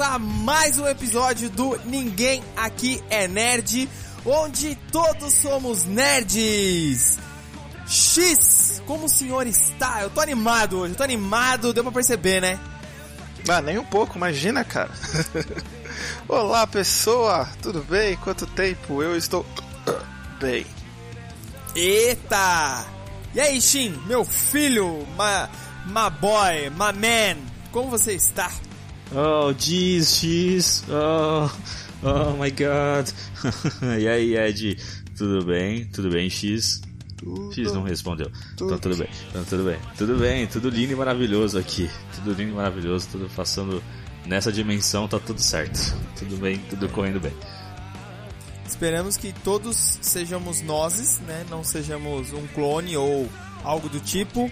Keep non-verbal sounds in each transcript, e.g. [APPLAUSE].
a mais um episódio do Ninguém Aqui é Nerd, onde todos somos nerds! X, como o senhor está? Eu tô animado hoje, eu tô animado, deu pra perceber, né? Ah, nem um pouco, imagina, cara. [LAUGHS] Olá, pessoa, tudo bem? Quanto tempo? Eu estou [COUGHS] bem. Eita! E aí, Shin, meu filho, my, my boy, my man, como você está? Oh, jeez, X, oh, oh my god. [LAUGHS] e aí, Ed, tudo bem? Tudo bem, X? Tudo. X não respondeu. Tudo. Então tudo bem, então tudo bem. Tudo bem, tudo lindo e maravilhoso aqui. Tudo lindo e maravilhoso, tudo passando nessa dimensão, tá tudo certo. Tudo bem, tudo correndo bem. Esperamos que todos sejamos nozes, né? Não sejamos um clone ou algo do tipo.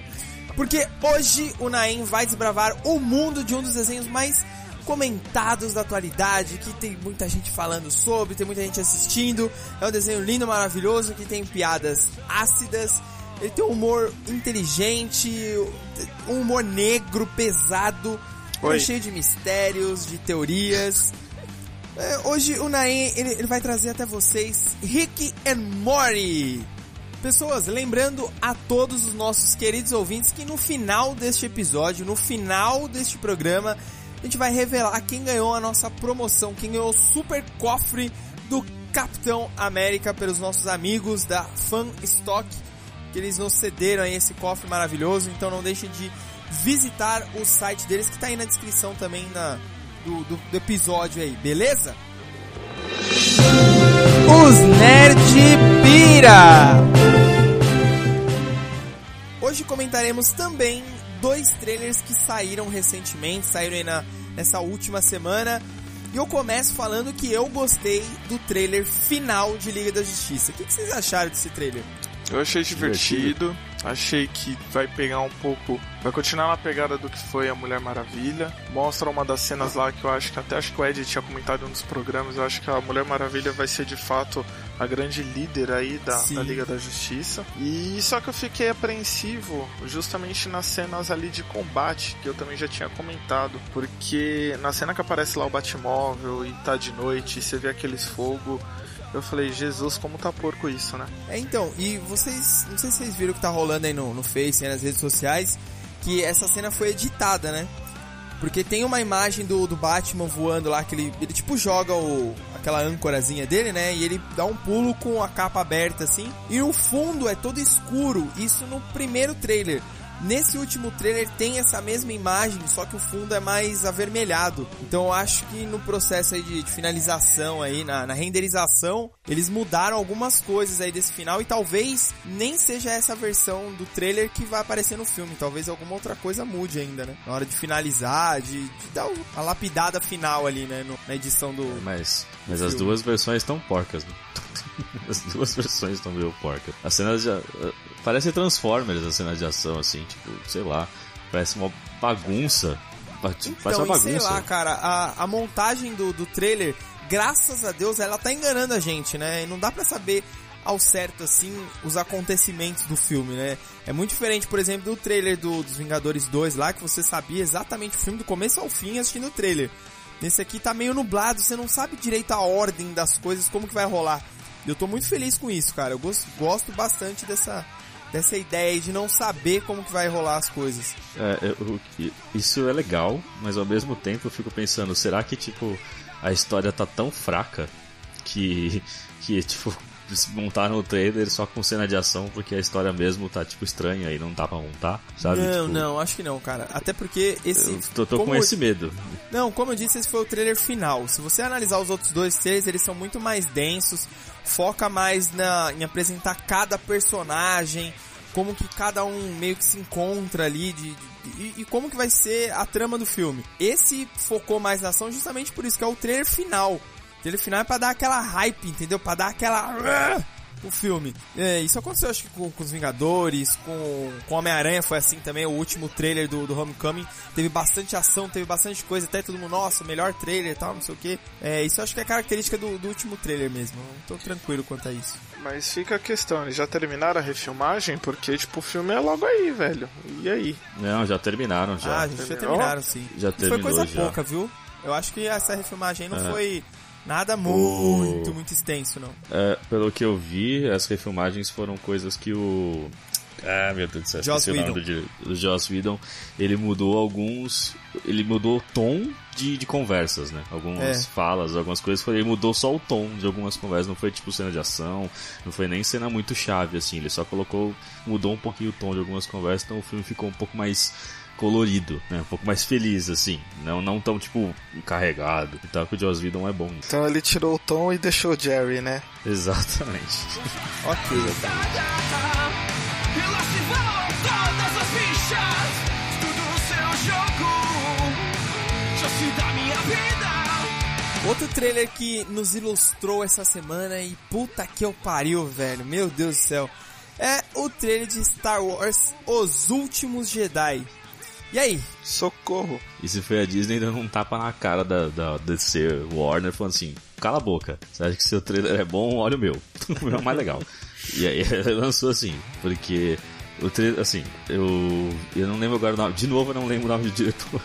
Porque hoje o Naem vai desbravar o mundo de um dos desenhos mais comentados da atualidade, que tem muita gente falando sobre, tem muita gente assistindo. É um desenho lindo, maravilhoso, que tem piadas ácidas, ele tem um humor inteligente, um humor negro, pesado, é cheio de mistérios, de teorias. É, hoje o Naem ele, ele vai trazer até vocês Rick and Morty. Pessoas, lembrando a todos os nossos queridos ouvintes que no final deste episódio, no final deste programa, a gente vai revelar quem ganhou a nossa promoção, quem ganhou o super cofre do Capitão América pelos nossos amigos da Fan Stock, que eles nos cederam aí esse cofre maravilhoso, então não deixem de visitar o site deles que está aí na descrição também na, do, do, do episódio aí, beleza? Os Nerd Hoje comentaremos também dois trailers que saíram recentemente, saíram aí na, nessa última semana. E eu começo falando que eu gostei do trailer final de Liga da Justiça. O que, que vocês acharam desse trailer? Eu achei divertido. Achei que vai pegar um pouco. Vai continuar na pegada do que foi a Mulher Maravilha. Mostra uma das cenas lá que eu acho que até acho que o Ed tinha comentado em um dos programas. Eu acho que a Mulher Maravilha vai ser de fato a grande líder aí da, da Liga da Justiça. E só que eu fiquei apreensivo justamente nas cenas ali de combate, que eu também já tinha comentado. Porque na cena que aparece lá o Batmóvel e tá de noite, e você vê aqueles fogo eu falei, Jesus, como tá porco isso, né? É, então, e vocês, não sei se vocês viram o que tá rolando aí no, no Face, nas redes sociais, que essa cena foi editada, né? Porque tem uma imagem do, do Batman voando lá, que ele, ele tipo joga o, aquela âncorazinha dele, né? E ele dá um pulo com a capa aberta assim. E o fundo é todo escuro, isso no primeiro trailer. Nesse último trailer tem essa mesma imagem, só que o fundo é mais avermelhado. Então eu acho que no processo aí de, de finalização aí, na, na, renderização, eles mudaram algumas coisas aí desse final e talvez nem seja essa versão do trailer que vai aparecer no filme. Talvez alguma outra coisa mude ainda, né? Na hora de finalizar, de, de dar a lapidada final ali, né? No, na edição do. Mas, mas do [LAUGHS] as duas versões estão porcas, né? As duas versões estão meio porcas. A cena de. Parece Transformers a cena de ação, assim, tipo, sei lá. Parece uma bagunça. Então, parece uma bagunça. sei lá, cara, a, a montagem do, do trailer, graças a Deus, ela tá enganando a gente, né? E não dá pra saber ao certo, assim, os acontecimentos do filme, né? É muito diferente, por exemplo, do trailer do, dos Vingadores 2 lá, que você sabia exatamente o filme do começo ao fim assistindo o trailer. Nesse aqui tá meio nublado, você não sabe direito a ordem das coisas, como que vai rolar. Eu tô muito feliz com isso, cara. Eu gosto, gosto bastante dessa, dessa ideia de não saber como que vai rolar as coisas. É, eu, isso é legal, mas ao mesmo tempo eu fico pensando, será que tipo a história tá tão fraca que que tipo montaram o trailer só com cena de ação porque a história mesmo tá tipo estranha e não dá pra montar, sabe? Não, tipo, não, acho que não, cara. Até porque esse. Eu tô, tô com esse medo. Não, como eu disse, esse foi o trailer final. Se você analisar os outros dois trailers, eles são muito mais densos, foca mais na, em apresentar cada personagem, como que cada um meio que se encontra ali de, de e, e, como que vai ser a trama do filme. Esse focou mais na ação justamente por isso, que é o trailer final. Ele final é pra dar aquela hype, entendeu? Pra dar aquela. O filme. É, isso aconteceu acho que com, com os Vingadores, com, com Homem-Aranha foi assim também, o último trailer do, do Homecoming. Teve bastante ação, teve bastante coisa, até todo mundo, nossa, melhor trailer e tal, não sei o que. É, isso acho que é característica do, do último trailer mesmo. Eu tô tranquilo quanto a isso. Mas fica a questão, eles já terminaram a refilmagem? Porque, tipo, o filme é logo aí, velho. E aí? Não, já terminaram já. Ah, já terminaram, sim. Já E terminou Foi coisa já. pouca, viu? Eu acho que essa refilmagem não É. foi nada muito, muito extenso, não. É, pelo que eu vi, as refilmagens foram coisas que o. Ah, meu Deus do céu, Joss o do, dire- do Joss Whedon. Ele mudou alguns. Ele mudou o tom de, de conversas, né? Algumas É. falas, algumas coisas. Foi, ele mudou só o tom de algumas conversas. Não foi tipo cena de ação, não foi nem cena muito chave, assim. Ele só colocou. Mudou um pouquinho o tom de algumas conversas, então o filme ficou um pouco mais colorido, né? Um pouco mais feliz, assim. Não, não tão, tipo, carregado e tal, que o Joss Whedon é bom. Então ele tirou o tom e deixou o Jerry, né? Exatamente. [LAUGHS] Ok. Outro trailer que nos ilustrou essa semana e puta que eu pariu, velho. Meu Deus do céu. É o trailer de Star Wars Os Últimos Jedi. E aí? Socorro. E se foi a Disney dando um tapa na cara da, da DC Warner, falando assim, cala a boca, você acha que seu trailer é bom, olha o meu. [LAUGHS] o meu é mais legal. E aí [LAUGHS] ele lançou assim, porque o trailer, assim, eu, eu não lembro agora o nome, de novo eu não lembro o nome do diretor.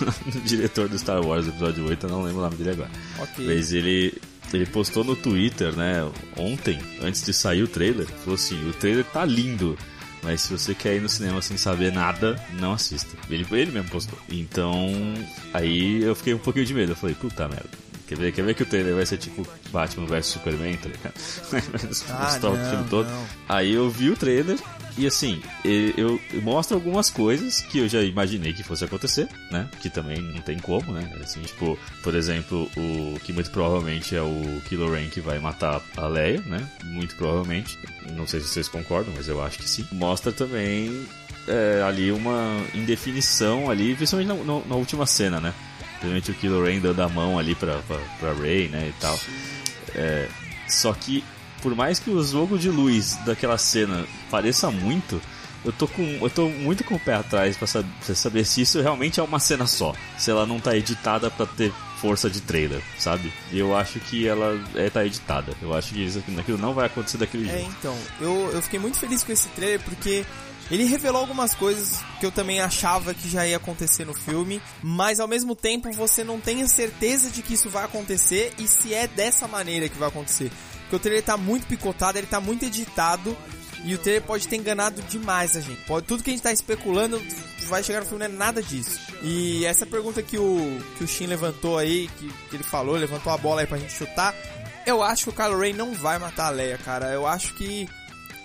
[LAUGHS] do diretor do Star Wars, episódio 8, eu não lembro o nome dele agora. Ok. Mas ele, ele postou no Twitter, né, ontem, antes de sair o trailer, falou assim, o trailer tá lindo, mas se você quer ir no cinema sem saber nada, não assista. Ele, ele mesmo postou. Então, aí eu fiquei um pouquinho de medo. Eu falei, puta merda. Quer ver, quer ver que o trailer vai ser tipo Batman vs Superman, tá ligado? [LAUGHS] Ah, Mostrar o não, filme todo. não. Aí eu vi o trailer e assim, eu, eu mostro algumas coisas que eu já imaginei que fosse acontecer, né? Que também não tem como, né? Assim, tipo, por exemplo, o que muito provavelmente é o Kylo Ren que vai matar a Leia, né? Muito provavelmente. Não sei se vocês concordam, mas eu acho que sim. Mostra também é, ali uma indefinição ali, principalmente na, na- na última cena, né? Principalmente o Kylo Ren dando a mão ali pra, pra, pra Rey, né? E tal. É, só que, por mais que o jogo de luz daquela cena pareça muito, eu tô, com, eu tô muito com o pé atrás pra, sab- pra saber se isso realmente é uma cena só. Se ela não tá editada pra ter força de trailer, sabe? Eu acho que ela é, tá editada. Eu acho que isso, aquilo não vai acontecer daquele É, jeito. então, eu, eu fiquei muito feliz com esse trailer porque ele revelou algumas coisas que eu também achava que já ia acontecer no filme, mas ao mesmo tempo você não tem a certeza de que isso vai acontecer e se é dessa maneira que vai acontecer. Porque o trailer tá muito picotado, ele tá muito editado e o trailer pode ter enganado demais a gente. Pode, tudo que a gente tá especulando vai chegar no filme não é nada disso. E essa pergunta que o, que o Shin levantou aí, que, que ele falou, levantou a bola aí pra gente chutar, eu acho que o Kylo Ren não vai matar a Leia, cara. Eu acho que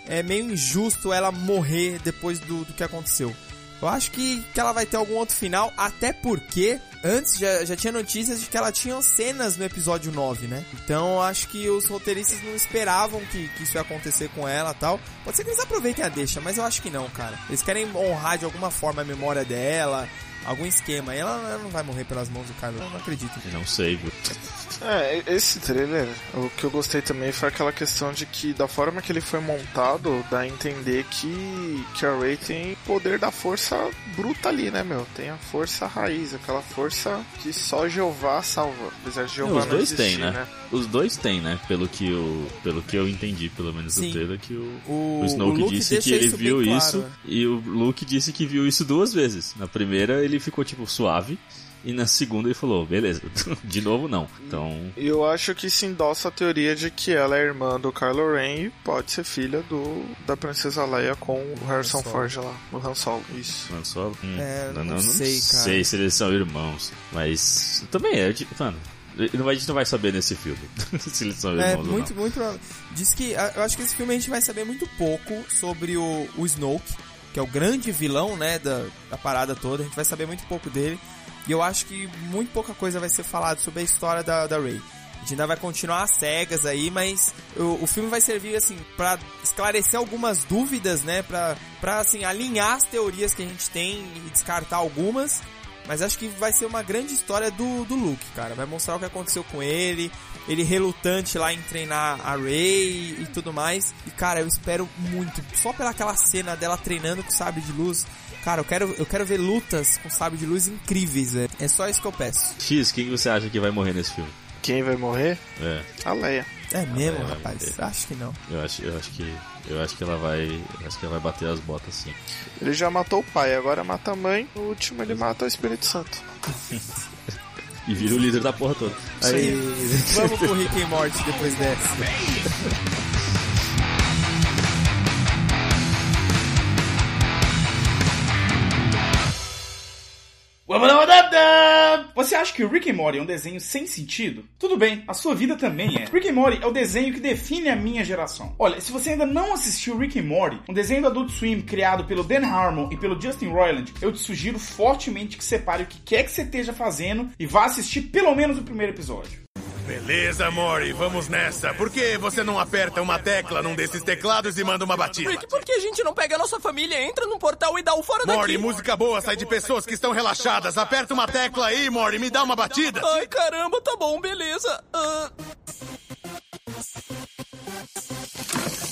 é meio injusto ela morrer depois do, do que aconteceu. Eu acho que, que ela vai ter algum outro final, até porque antes já, já tinha notícias de que ela tinha cenas no episódio 9, né? Então acho que os roteiristas não esperavam que, que isso ia acontecer com ela tal. Pode ser que eles aproveitem a deixa, mas eu acho que não, cara. Eles querem honrar de alguma forma a memória dela, algum esquema. E ela, ela não vai morrer pelas mãos do Kylo, eu não acredito. Não sei, viu? É, esse trailer, o que eu gostei também foi aquela questão de que, da forma que ele foi montado, dá a entender que, que a Rey tem poder da força bruta ali, né, meu? Tem a força raiz, aquela força que só Jeová salva. Apesar de Jeová Não, os não dois existir, têm, né? Os dois têm, né? Pelo que eu, pelo que eu entendi, pelo menos Sim. do trailer, que o, O, O Snoke Luke disse que ele isso viu claro, isso né? e o Luke disse que viu isso duas vezes. Na primeira ele ficou tipo suave e na segunda ele falou, beleza, [LAUGHS] de novo não. Então, E eu acho que se endossa a teoria de que ela é irmã do Kylo Ren e pode ser filha do da princesa Leia com o Harrison. Ford lá, o Han Solo, isso. Han Solo, hum, É, não sei, cara. sei se eles são irmãos, mas também é, tipo, mano, ele não vai- a gente não vai saber nesse filme [LAUGHS] se eles são irmãos É, ou muito, não. muito. Diz que, eu acho que esse filme a gente vai saber muito pouco sobre o, o Snoke, que é o grande vilão, né, da, da parada toda. A gente vai saber muito pouco dele. E eu acho que muito pouca coisa vai ser falado sobre a história da, da Rey. A gente ainda vai continuar às cegas aí, mas o, o filme vai servir, assim, pra esclarecer algumas dúvidas, né, pra, assim, alinhar as teorias que a gente tem e descartar algumas. Mas acho que vai ser uma grande história do, do Luke, cara. Vai mostrar o que aconteceu com ele, ele relutante lá em treinar a Rey e tudo mais. E cara, eu espero muito, só pela aquela cena dela treinando com sabre de luz. Cara, eu quero, eu quero ver lutas com sabre de luz incríveis, velho. É só isso que eu peço. X, quem você acha que vai morrer nesse filme? Quem vai morrer? É. A Leia. É mesmo, Ela vai rapaz? Acho que não. Eu acho, eu acho que. Eu acho que ela vai. Acho que ela vai bater as botas sim. Ele já matou o pai, agora mata a mãe, no último ele mata o Espírito Santo. E vira o líder da porra toda. Aí. Vamos pro Rick and Morty depois dessa. Você acha que Rick and Morty é um desenho sem sentido? Tudo bem, a sua vida também é. Rick and Morty é o desenho que define a minha geração. Olha, se você ainda não assistiu Rick and Morty, um desenho do Adult Swim criado pelo Dan Harmon e pelo Justin Roiland, eu te sugiro fortemente que separe o que quer que você esteja fazendo e vá assistir pelo menos o primeiro episódio. Beleza, Mori, vamos nessa. Por que você não aperta uma tecla num desses teclados e manda uma batida? Rick, por que a gente não pega a nossa família, entra num portal e dá o fora Mori, daqui? música boa sai de pessoas que estão relaxadas. Aperta uma tecla aí, Mori, me dá uma batida. Ai, caramba, tá bom, beleza. Ah,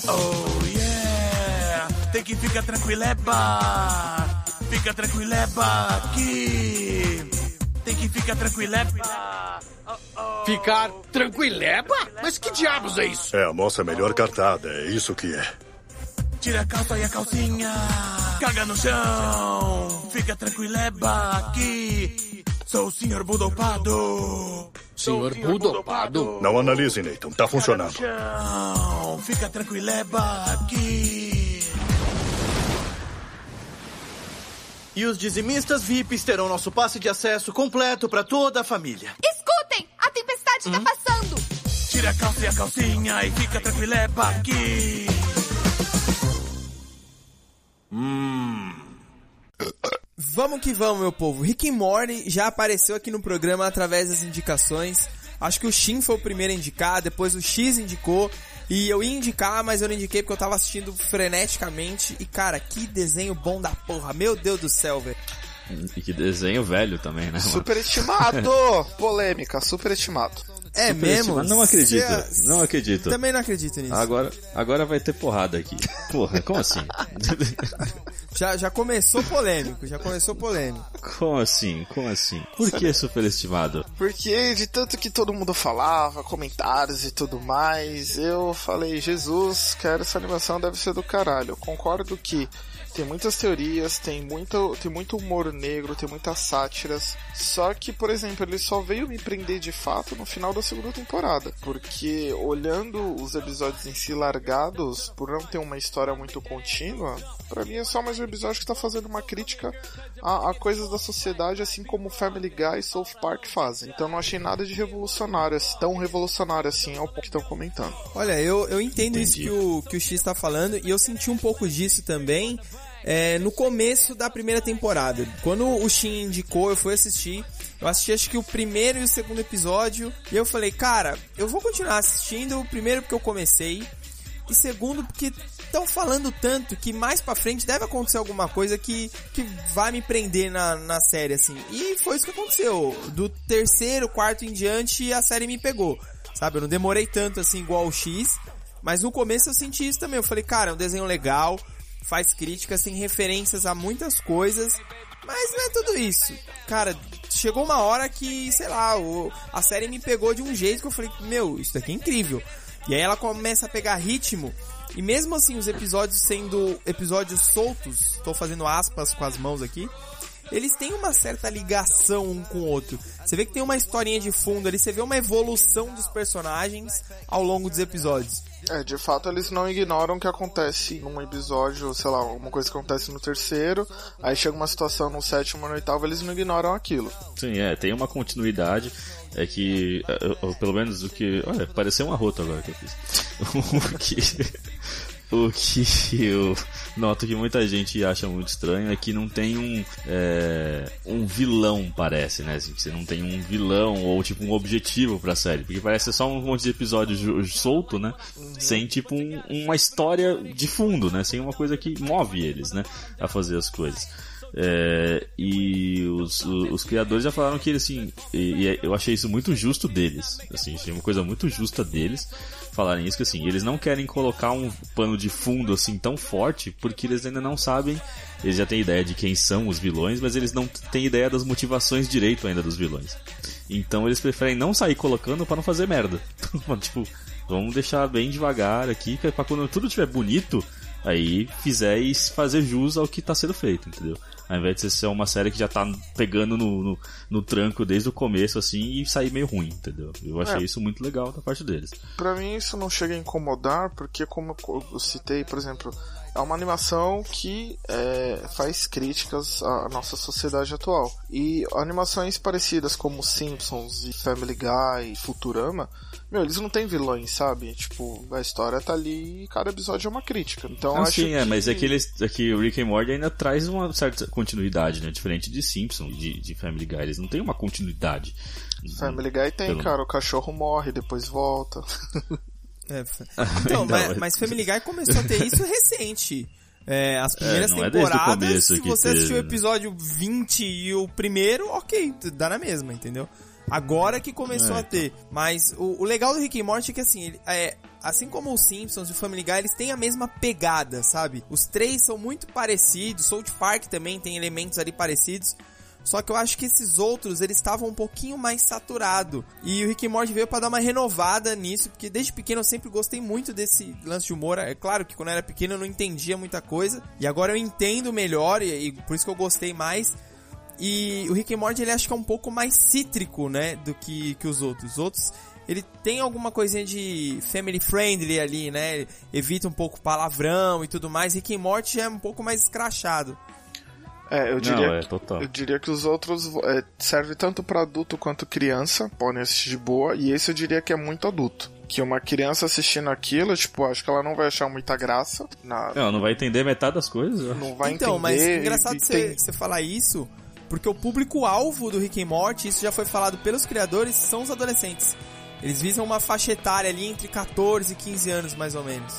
Oh, yeah. Tem que ficar tranquileba. Fica tranquileba aqui. Tem que ficar tranquileba. Ficar tranquileba? Mas que diabos é isso? É a nossa melhor cartada, é isso que é. Tira a calça e a calcinha. Caga no chão. Fica tranquileba aqui. Sou o senhor Budopado. Senhor Budopado? Não analise, Nathan, tá funcionando. Chão. Fica tranquileba aqui. E os dizimistas VIPs terão nosso passe de acesso completo para toda a família. Escutem! A tempestade tá passando! Tira a calça e a calcinha e fica tranquileba aqui. Vamos que vamos, meu povo. Rick and Morty já apareceu aqui no programa através das indicações. Acho que o Shin foi o primeiro a indicar, depois o X indicou. E eu ia indicar, mas eu não indiquei porque eu tava assistindo freneticamente. E cara, que desenho bom da porra. Meu Deus do céu, velho. E que desenho velho também, né? mano? Superestimado! [LAUGHS] Polêmica, superestimado. É Superestimado. mesmo? Não acredito, Cê- não acredito. Também não acredito nisso. Agora, agora vai ter porrada aqui. Porra, como assim? [LAUGHS] Já, já começou polêmico, já começou polêmico. Como assim? Como assim? Por que superestimado? Porque de tanto que todo mundo falava, comentários e tudo mais, eu falei, Jesus, cara, essa animação deve ser do caralho. Eu concordo que tem muitas teorias, tem muito, tem muito humor negro, tem muitas sátiras. Só que, por exemplo, ele só veio me prender de fato no final da segunda temporada. Porque olhando os episódios em si largados, por não ter uma história muito contínua, pra mim é só mais um episódio que tá fazendo uma crítica a, a coisas da sociedade, assim como Family Guy e South Park fazem. Então não achei nada de revolucionário, assim, tão revolucionário assim ao ponto que estão comentando. Olha, eu, eu entendo isso que o, que o X tá falando e eu senti um pouco disso também é, no começo da primeira temporada. Quando o Shin indicou, eu fui assistir. Eu assisti acho que o primeiro e o segundo episódio e eu falei, cara, eu vou continuar assistindo. Primeiro porque eu comecei e segundo porque estão falando tanto que mais pra frente deve acontecer alguma coisa que, que vai me prender na, na série, assim. E foi isso que aconteceu. Do terceiro, quarto em diante, a série me pegou. Sabe, eu não demorei tanto assim igual o X, mas no começo eu senti isso também. Eu falei, cara, é um desenho legal, faz críticas, tem referências a muitas coisas, mas não é tudo isso. Cara, chegou uma hora que, sei lá, o, a série me pegou de um jeito que eu falei, meu, isso daqui é incrível. E aí ela começa a pegar ritmo, e mesmo assim os episódios sendo episódios soltos, tô fazendo aspas com as mãos aqui, eles têm uma certa ligação um com o outro. Você vê que tem uma historinha de fundo ali, você vê uma evolução dos personagens ao longo dos episódios. É, de fato eles não ignoram o que acontece num episódio, sei lá, alguma coisa que acontece no terceiro, aí chega uma situação no sétimo ou no oitavo, eles não ignoram aquilo. Sim, é, tem uma continuidade. É que, pelo menos o que. Olha, pareceu um arroto agora que eu fiz. [LAUGHS] O que. O que eu noto que muita gente acha muito estranho é que não tem um. é, um vilão, parece, né? Assim, você não tem um vilão ou tipo um objetivo pra série. Porque parece só um monte de episódio ju- solto, né? Sem tipo um- uma história de fundo, né? Sem uma coisa que move eles, né? A fazer as coisas. É, e os, os, os criadores já falaram que assim, e, e eu achei isso muito justo deles, assim, achei uma coisa muito justa deles falarem isso que assim, eles não querem colocar um pano de fundo assim tão forte porque eles ainda não sabem, eles já têm ideia de quem são os vilões, mas eles não têm ideia das motivações direito ainda dos vilões. Então eles preferem não sair colocando para não fazer merda. [LAUGHS] tipo, Vamos deixar bem devagar aqui, é pra quando tudo estiver bonito, aí fizer e fazer jus ao que tá sendo feito, entendeu? Ao invés de ser uma série que já tá pegando no, no, no tranco desde o começo, assim, e sair meio ruim, entendeu? Eu achei É. isso muito legal da parte deles. Pra mim isso não chega a incomodar, porque como eu citei, por exemplo, é uma animação que é, faz críticas à nossa sociedade atual. E animações parecidas como Simpsons e Family Guy e Futurama, meu, eles não têm vilões, sabe? Tipo, a história tá ali e cada episódio é uma crítica. Então Ah, acho sim, é, que... mas é que, eles, é que o Rick and Morty ainda traz uma certa continuidade, né? Diferente de Simpsons, de, de Family Guy. Eles não têm uma continuidade. Family Guy tem, Pelo- cara, o cachorro morre, depois volta. [LAUGHS] É, [LAUGHS] então, Então, mas, é- mas Family Guy começou a ter isso [LAUGHS] recente. É, as primeiras é desde o temporadas, se você teve, assistiu o né? episódio 20 e o primeiro, ok, dá na mesma, entendeu? Agora que começou É, a ter. Mas o, o legal do Rick and Morty é que assim, ele- é, assim como os Simpsons e o Family Guy, eles têm a mesma pegada, sabe? Os três são muito parecidos, South Park também tem elementos ali parecidos. Só que eu acho que esses outros, eles estavam um pouquinho mais saturado. E o Rick and Morty veio pra dar uma renovada nisso, porque desde pequeno eu sempre gostei muito desse lance de humor. É claro que quando eu era pequeno eu não entendia muita coisa, e agora eu entendo melhor e, e por isso que eu gostei mais. E o Rick and Morty ele acho que é um pouco mais cítrico, né, do que, que os outros. Os outros ele tem alguma coisinha de family friendly ali, né? Evita um pouco palavrão e tudo mais. Rick and Morty é um pouco mais escrachado. É, eu Não, diria, é total. eu diria que os outros é, serve tanto pra adulto quanto criança, podem assistir de boa, e esse eu diria que é muito adulto. Que uma criança assistindo aquilo, tipo, acho que ela não vai achar muita graça. Na, Não, não vai entender metade das coisas. não vai então, mas entender. engraçado você tem- falar isso, porque o público-alvo do Rick and Morty, isso já foi falado pelos criadores, são os adolescentes. Eles visam uma faixa etária ali entre 14 e 15 anos, mais ou menos.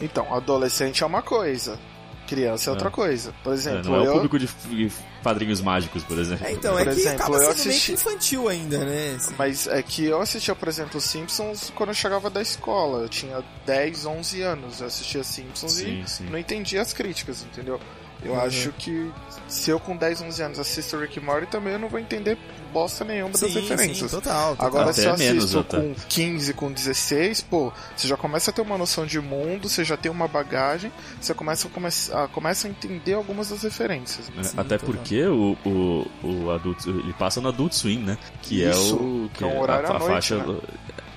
Então, adolescente é uma coisa, criança é, outra coisa. Por É, exemplo, não é o eu, público de de padrinhos mágicos, por exemplo. É, então, Por é que exemplo, acaba eu sendo meio assisti- que infantil ainda, né? Assim. Mas é que eu assistia, por exemplo, Simpsons quando eu chegava da escola. Eu tinha 10, 11 anos. Eu assistia Simpsons Sim, e sim. não entendia as críticas, entendeu? Eu Uhum. acho que se eu com 10, 11 anos assisto Rick Morty também eu não vou entender bosta nenhuma das Sim, referências. sim, total, total. Agora Até se eu menos, assisto até. com 15, com 16, pô, você já começa a ter uma noção de mundo, você já tem uma bagagem, você começa a, come a, começa a entender algumas das referências. É, Sim, Até total. porque o, o, o adulto, ele passa no Adult Swim, né? Que Isso, é o que é um horário à noite, né?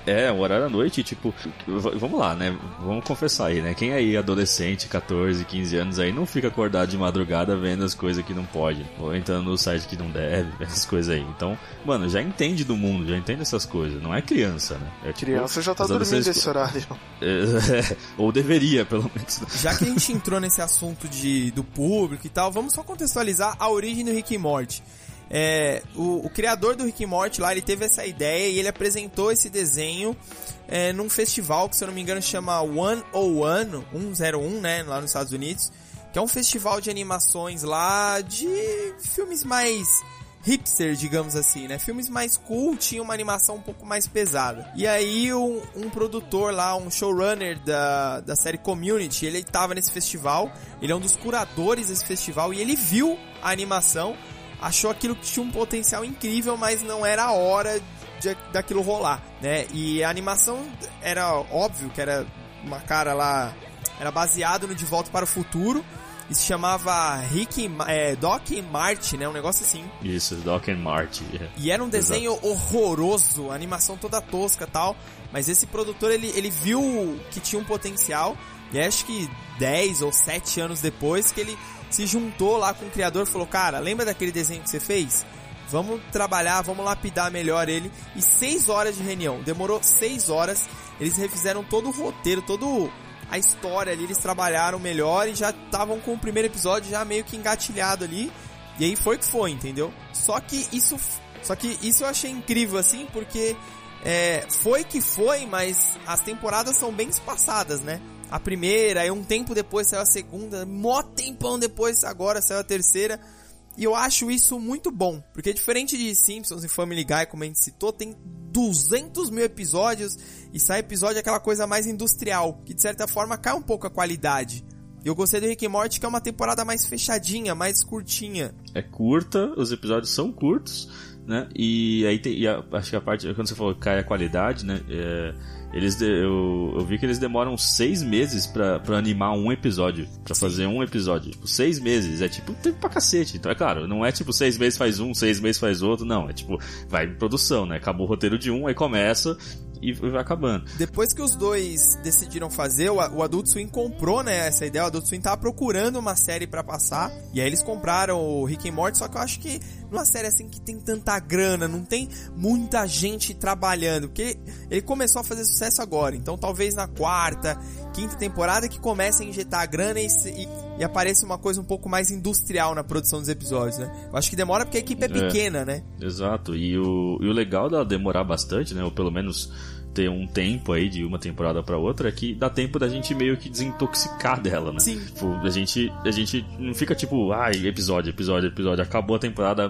É, um horário à noite, tipo, vamos lá, né? Vamos confessar aí, né? Quem aí, adolescente, 14, 15 anos aí, não fica acordado de madrugada vendo as coisas que não pode, ou entrando no site que não deve, [LAUGHS] essas coisas aí. Então, mano, já entende do mundo, já entende essas coisas. Não é criança, né? É, tipo, Criança já tá dormindo esse horário. É, [LAUGHS] ou deveria, pelo menos. Já que a [LAUGHS] gente entrou nesse assunto de, do público e tal, vamos só contextualizar a origem do Rick and Morty. É, o, o criador do Rick and Morty lá, ele teve essa ideia e ele apresentou esse desenho é, num festival que, se eu não me engano, chama One oh One, 101, né, lá nos Estados Unidos, que é um festival de animações lá de filmes mais hipster, digamos assim, né? Filmes mais cool, tinha uma animação um pouco mais pesada. E aí um, um produtor lá, um showrunner da, da série Community, ele tava nesse festival, ele é um dos curadores desse festival e ele viu a animação, achou aquilo que tinha um potencial incrível, mas não era a hora de, daquilo rolar, né? E a animação era óbvio que era uma cara lá, era baseado no De Volta para o Futuro, e se chamava Rick, é, Doc e Marty, né? Um negócio assim. Isso, Doc and Marty. é. [LAUGHS] E era um desenho horroroso, a animação toda tosca e tal. Mas esse produtor, ele, ele viu que tinha um potencial. E acho que 10 ou 7 anos depois que ele se juntou lá com o criador falou, cara, lembra daquele desenho que você fez? Vamos trabalhar, vamos lapidar melhor ele. E 6 horas de reunião. Demorou 6 horas. Eles refizeram todo o roteiro, todo a história ali, eles trabalharam melhor e já estavam com o primeiro episódio já meio que engatilhado ali. E aí foi que foi, entendeu? Só que isso, só que isso eu achei incrível assim, porque é, foi que foi, mas as temporadas são bem espaçadas, né? A primeira, aí um tempo depois saiu a segunda, mó tempão depois agora saiu a terceira. E eu acho isso muito bom, porque diferente de Simpsons e Family Guy, como a gente citou, tem 200 mil episódios e sai episódio aquela coisa mais industrial, que de certa forma cai um pouco a qualidade. Eu gostei do Rick and Morty, que é uma temporada mais fechadinha, mais curtinha. É curta, os episódios são curtos, né? E aí tem, e a- acho que a parte, quando você falou cai a qualidade, né? É, Eles de- eu, eu vi que eles demoram seis meses pra, pra animar um episódio. Pra fazer um episódio. Tipo, seis meses. É tipo tempo pra cacete. Então é claro, não é tipo seis meses faz um, seis meses faz outro. Não, é tipo, vai em produção, né? Acabou o roteiro de um, aí começa e vai acabando. Depois que os dois decidiram fazer, o, o Adult Swim comprou, né, essa ideia. O Adult Swim tava procurando uma série pra passar. E aí eles compraram o Rick and Morty, só que eu acho que numa série assim que tem tanta grana, não tem muita gente trabalhando. Porque ele começou a fazer sucesso agora. Então talvez na quarta, quinta temporada que comece a injetar grana e, e, e apareça uma coisa um pouco mais industrial na produção dos episódios, né? Eu acho que demora porque a equipe é pequena, né? Exato. E o, e o legal dela demorar bastante, né? Ou pelo menos ter um tempo aí de uma temporada pra outra é que dá tempo da gente meio que desintoxicar dela, né? Sim. Tipo, a gente, a gente não fica tipo, ai, episódio, episódio, episódio, acabou a temporada,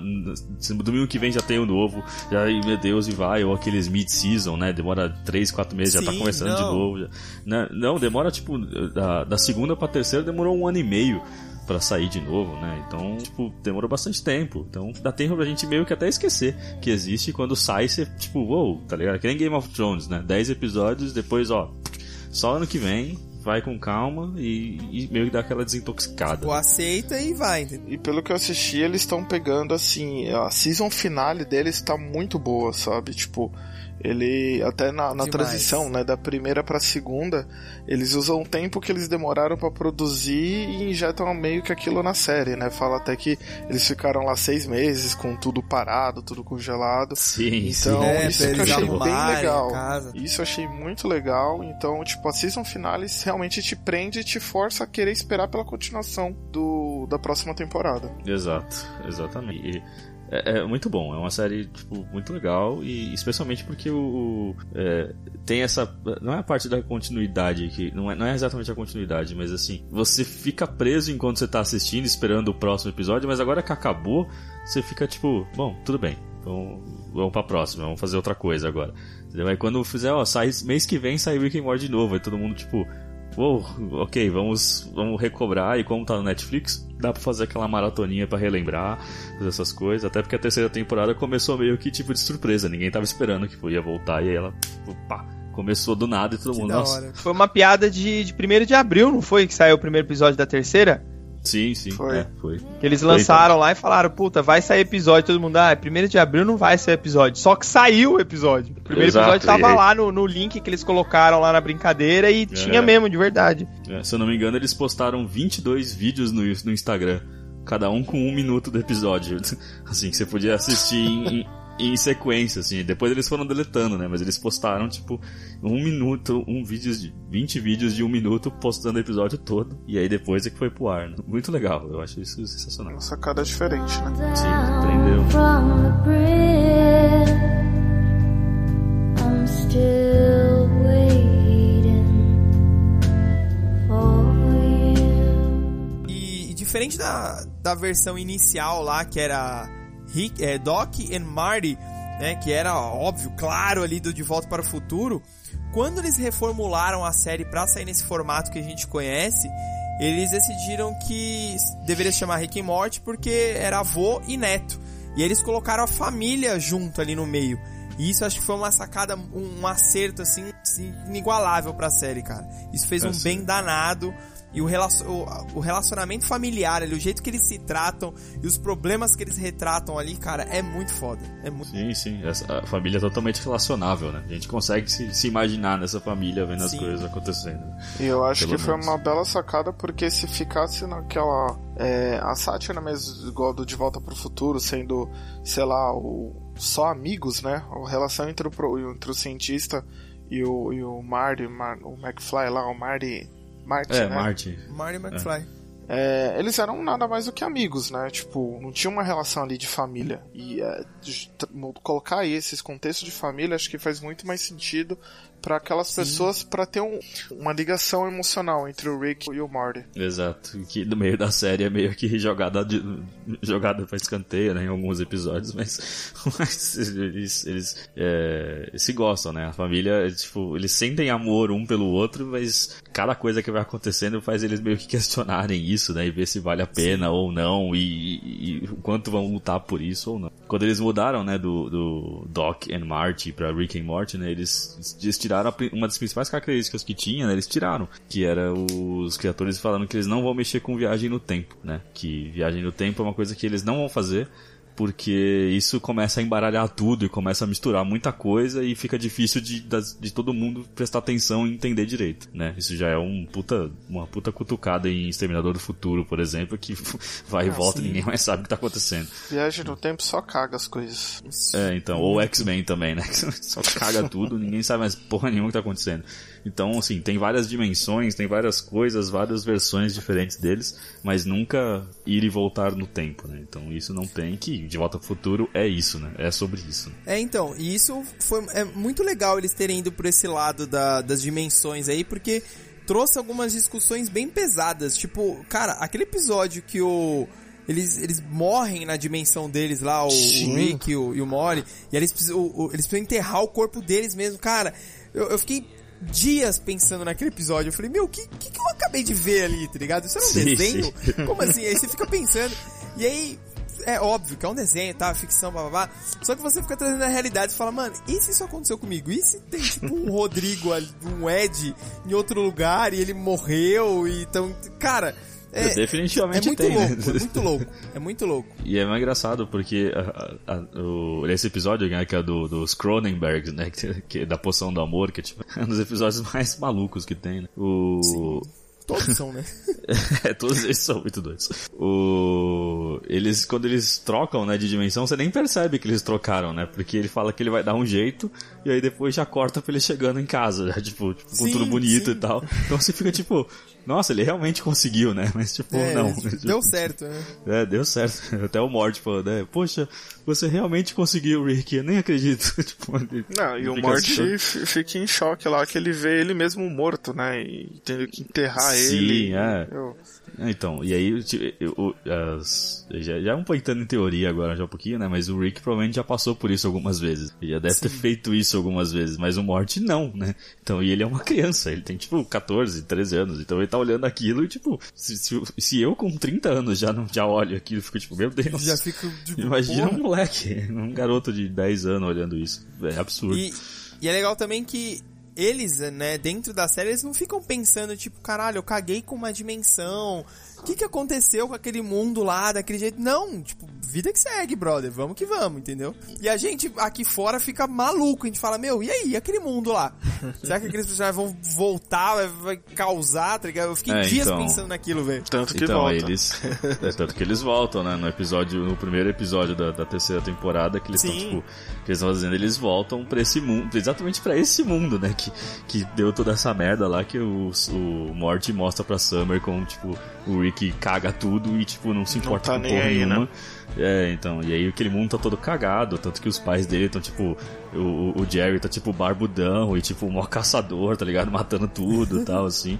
domingo que vem já tem o novo, já, meu Deus, e vai, ou aqueles mid-season, né? Demora 3, 4 meses, já tá Sim, começando de não. novo. já- né? Não, demora tipo, da, da segunda pra terceira demorou um ano e meio pra sair de novo, né? Então, tipo, demorou bastante tempo. Então, dá tempo pra gente meio que até esquecer que existe. Quando sai, você, tipo, uou, tá ligado? Que nem Game of Thrones, né? 10 episódios, depois, ó, só ano que vem, vai com calma e, e meio que dá aquela desintoxicada. Ou aceita e vai? E pelo que eu assisti, eles estão pegando assim, a season finale deles tá muito boa, sabe? Tipo, ele até na, na transição, né, da primeira pra segunda, eles usam o tempo que eles demoraram pra produzir e injetam meio que aquilo na série, né? Fala até que eles ficaram lá seis meses com tudo parado, tudo congelado. Sim, Então, sim. É, isso que eu eles achei bem a legal. Isso eu achei muito legal. Então, tipo, a season finale realmente te prende e te força a querer esperar pela continuação do, da próxima temporada. Exato, exatamente. E é, é muito bom, é uma série tipo, muito legal e especialmente porque o, o, é, tem essa não é a parte da continuidade que não é, não é exatamente a continuidade, mas assim você fica preso enquanto você tá assistindo esperando o próximo episódio, mas agora que acabou você fica tipo bom tudo bem vamos, vamos pra próxima, vamos fazer outra coisa agora. Entendeu? Aí quando fizer, ó, sai, mês que vem sai Rick and Morty de novo, aí todo mundo tipo, Uou, ok, vamos, vamos recobrar e como tá no Netflix, dá pra fazer aquela maratoninha pra relembrar, fazer essas coisas, até porque a terceira temporada começou meio que tipo de surpresa, ninguém tava esperando que ia voltar e aí ela, pá, começou do nada e todo mundo, da nossa. Foi uma piada de, de 1 de abril, não foi? Que saiu o primeiro episódio da terceira? Sim, sim, Foi. é, foi. Que eles Foi, lançaram lá e falaram, puta, vai sair episódio. Todo mundo, ah, 1 de abril não vai ser episódio. Só que saiu o episódio. O primeiro Exato, episódio tava aí- lá no, no link que eles colocaram lá na brincadeira e tinha mesmo, de verdade. É, se eu não me engano, eles postaram 22 vídeos no, no Instagram. Cada um com um minuto do episódio. [LAUGHS] Assim, que você podia assistir em, em- sequência, assim. Depois eles foram deletando, né? Mas eles postaram, tipo, um minuto, um vídeo de 20 vídeos de um minuto postando o episódio todo. E aí depois é que foi pro ar. né? Muito legal, eu acho isso sensacional. Uma sacada diferente, né? Sim, aprendeu. E, e diferente da, da versão inicial lá, que era Rick, é, Doc e Marty, né, que era óbvio, claro ali do De Volta para o Futuro, quando eles reformularam a série pra sair nesse formato que a gente conhece, eles decidiram que deveria se chamar Rick e Morty porque era avô e neto. E eles colocaram a família junto ali no meio. E isso acho que foi uma sacada, um, um acerto assim, assim, inigualável pra série, cara. Isso fez É, um sim. bem danado. E o, relacion- o- o relacionamento familiar ali, o jeito que eles se tratam e os problemas que eles retratam ali, cara, é muito foda. É muito Sim, sim. Essa, a família é totalmente relacionável, né? A gente consegue se, se imaginar nessa família vendo as Sim. coisas acontecendo. E eu acho Pelo que foi menos. uma bela sacada, porque se ficasse naquela. É, a sátira mesmo, igual do De Volta pro Futuro, sendo, sei lá, o, só amigos, né? A relação entre o, entre o cientista e o, e o Marty, Mar- o McFly lá, o Marty. Marty, É, né? Marty. Marty McFly. É, eles eram nada mais do que amigos, né? Tipo, não tinha uma relação ali de família. E é, de- colocar aí esses contextos de família, acho que faz muito mais sentido para aquelas pessoas, para ter um- uma ligação emocional entre o Rick e o Marty. Exato, que no meio da série é meio que jogada de, jogada pra escanteio, né, em alguns episódios, mas, [LAUGHS] mas eles, eles é, se gostam, né, a família, tipo, eles sentem amor um pelo outro, mas cada coisa que vai acontecendo faz eles meio que questionarem isso, né, e ver se vale a pena ou não, e, e- e o quanto vão lutar por isso ou não. Quando eles mudaram, né, do, do Doc and Marty pra Rick and Morty, né, eles, eles tiraram uma das principais características que tinha, né, eles tiraram, que era os criadores falando que eles não vão mexer com viagem no tempo, né? Que viagem no tempo é uma coisa que eles não vão fazer porque isso começa a embaralhar tudo e começa a misturar muita coisa e fica difícil de, de todo mundo prestar atenção e entender direito, né? Isso já é um puta, uma puta cutucada em Exterminador do Futuro, por exemplo, que [LAUGHS] vai e Ah, volta e sim. ninguém mais sabe o que tá acontecendo. Viagem no tempo só caga as coisas. É, então, ou X-Men também, né? [LAUGHS] Só caga tudo, ninguém sabe mais porra nenhuma o que tá acontecendo. Então, assim, tem várias dimensões, tem várias coisas, várias versões diferentes deles, mas nunca ir e voltar no tempo, né? Então isso não tem que De Volta pro Futuro é isso, né? É sobre isso. É, então, e isso foi é muito legal eles terem ido por esse lado da- das dimensões aí, porque trouxe algumas discussões bem pesadas. Tipo, cara, aquele episódio que o. Eles, eles morrem na dimensão deles lá, o, o. Rick e o, e o Mori, e eles precisam, o- o- eles precisam enterrar o corpo deles mesmo. Cara, eu, eu fiquei dias pensando naquele episódio. Eu falei, meu, o que, que, que eu acabei de ver ali, tá ligado? Isso era um Sim, desenho? sim. [LAUGHS] Como assim? Aí você fica pensando. E aí, é óbvio que é um desenho, tá? Ficção, blá blá blá. Só que você fica trazendo a realidade e fala, mano, e se isso aconteceu comigo? E se tem tipo um [LAUGHS] Rodrigo, ali, um Ed em outro lugar e ele morreu? E então, cara. É, Definitivamente é muito tem, né? louco, é muito louco, é muito louco. E é mais engraçado porque a- a- a- o, esse episódio, né, que é do, dos Cronenbergs, né, [LAUGHS] que, que é da poção do amor, que é tipo, [LAUGHS] é um dos episódios mais malucos que tem, né? O... Todos são, né? [LAUGHS] é, todos eles são muito doidos. O... Eles, quando eles trocam, né, de dimensão, você nem percebe que eles trocaram, né? Porque ele fala que ele vai dar um jeito, e aí depois já corta pra ele chegando em casa, né? tipo, tipo, com Sim, tudo bonito sim. e tal. Então você fica tipo, nossa, ele realmente conseguiu, né? [LAUGHS] Mas tipo, É, não. [LAUGHS] deu certo, né? É, deu certo. [LAUGHS] Até o Mort falou, né? Poxa, você realmente conseguiu, Rick. Eu nem acredito. tipo, ele- Não, e o Morty assim, fica em choque lá, que ele vê ele mesmo morto, né? E tendo que enterrar Sim, ele. é. Eu- Então, e aí, eu- eu- as- já, já um pouco entrando em teoria agora, já um pouquinho, né? Mas o Rick provavelmente já passou por isso algumas vezes. Ele já deve ter feito isso algumas vezes, mas o Morty não, né? Então, e ele é uma criança, ele tem tipo 14, 13 anos, então ele tá olhando aquilo e tipo, se, se, se eu com 30 anos já não já olho aquilo, fico tipo, meu Deus. Já fico tipo, Imagina porra. um moleque, [LAUGHS] um garoto de 10 anos olhando isso. É absurdo. E, e é legal também que eles, né, dentro da série, eles não ficam pensando, tipo, caralho, eu caguei com uma dimensão. O que que aconteceu com aquele mundo lá, daquele jeito? Não, tipo, vida que segue, brother. Vamos que vamos, entendeu? E a gente aqui fora fica maluco. A gente fala, meu, e aí, e aquele mundo lá? [LAUGHS] Será que aqueles personagens vão voltar, vai, vai causar, tá ligado? Eu fiquei É, dias então. pensando naquilo, velho. Tanto que então, volta. eles. [LAUGHS] É, tanto que eles voltam, né? No episódio, no primeiro episódio da, da terceira temporada, que eles estão, tipo, que eles estão fazendo, eles voltam pra esse mundo, exatamente pra esse mundo, né? Que, que deu toda essa merda lá que o, o Morty mostra pra Summer como, tipo, o Rick caga tudo e, tipo, não se Não importa tá com porra aí, nenhuma. né? É, então, e aí aquele mundo tá todo cagado, tanto que os pais dele estão, tipo, o, o Jerry tá, tipo, barbudão e, tipo, mó caçador, tá ligado? [LAUGHS] Matando tudo e tal, assim.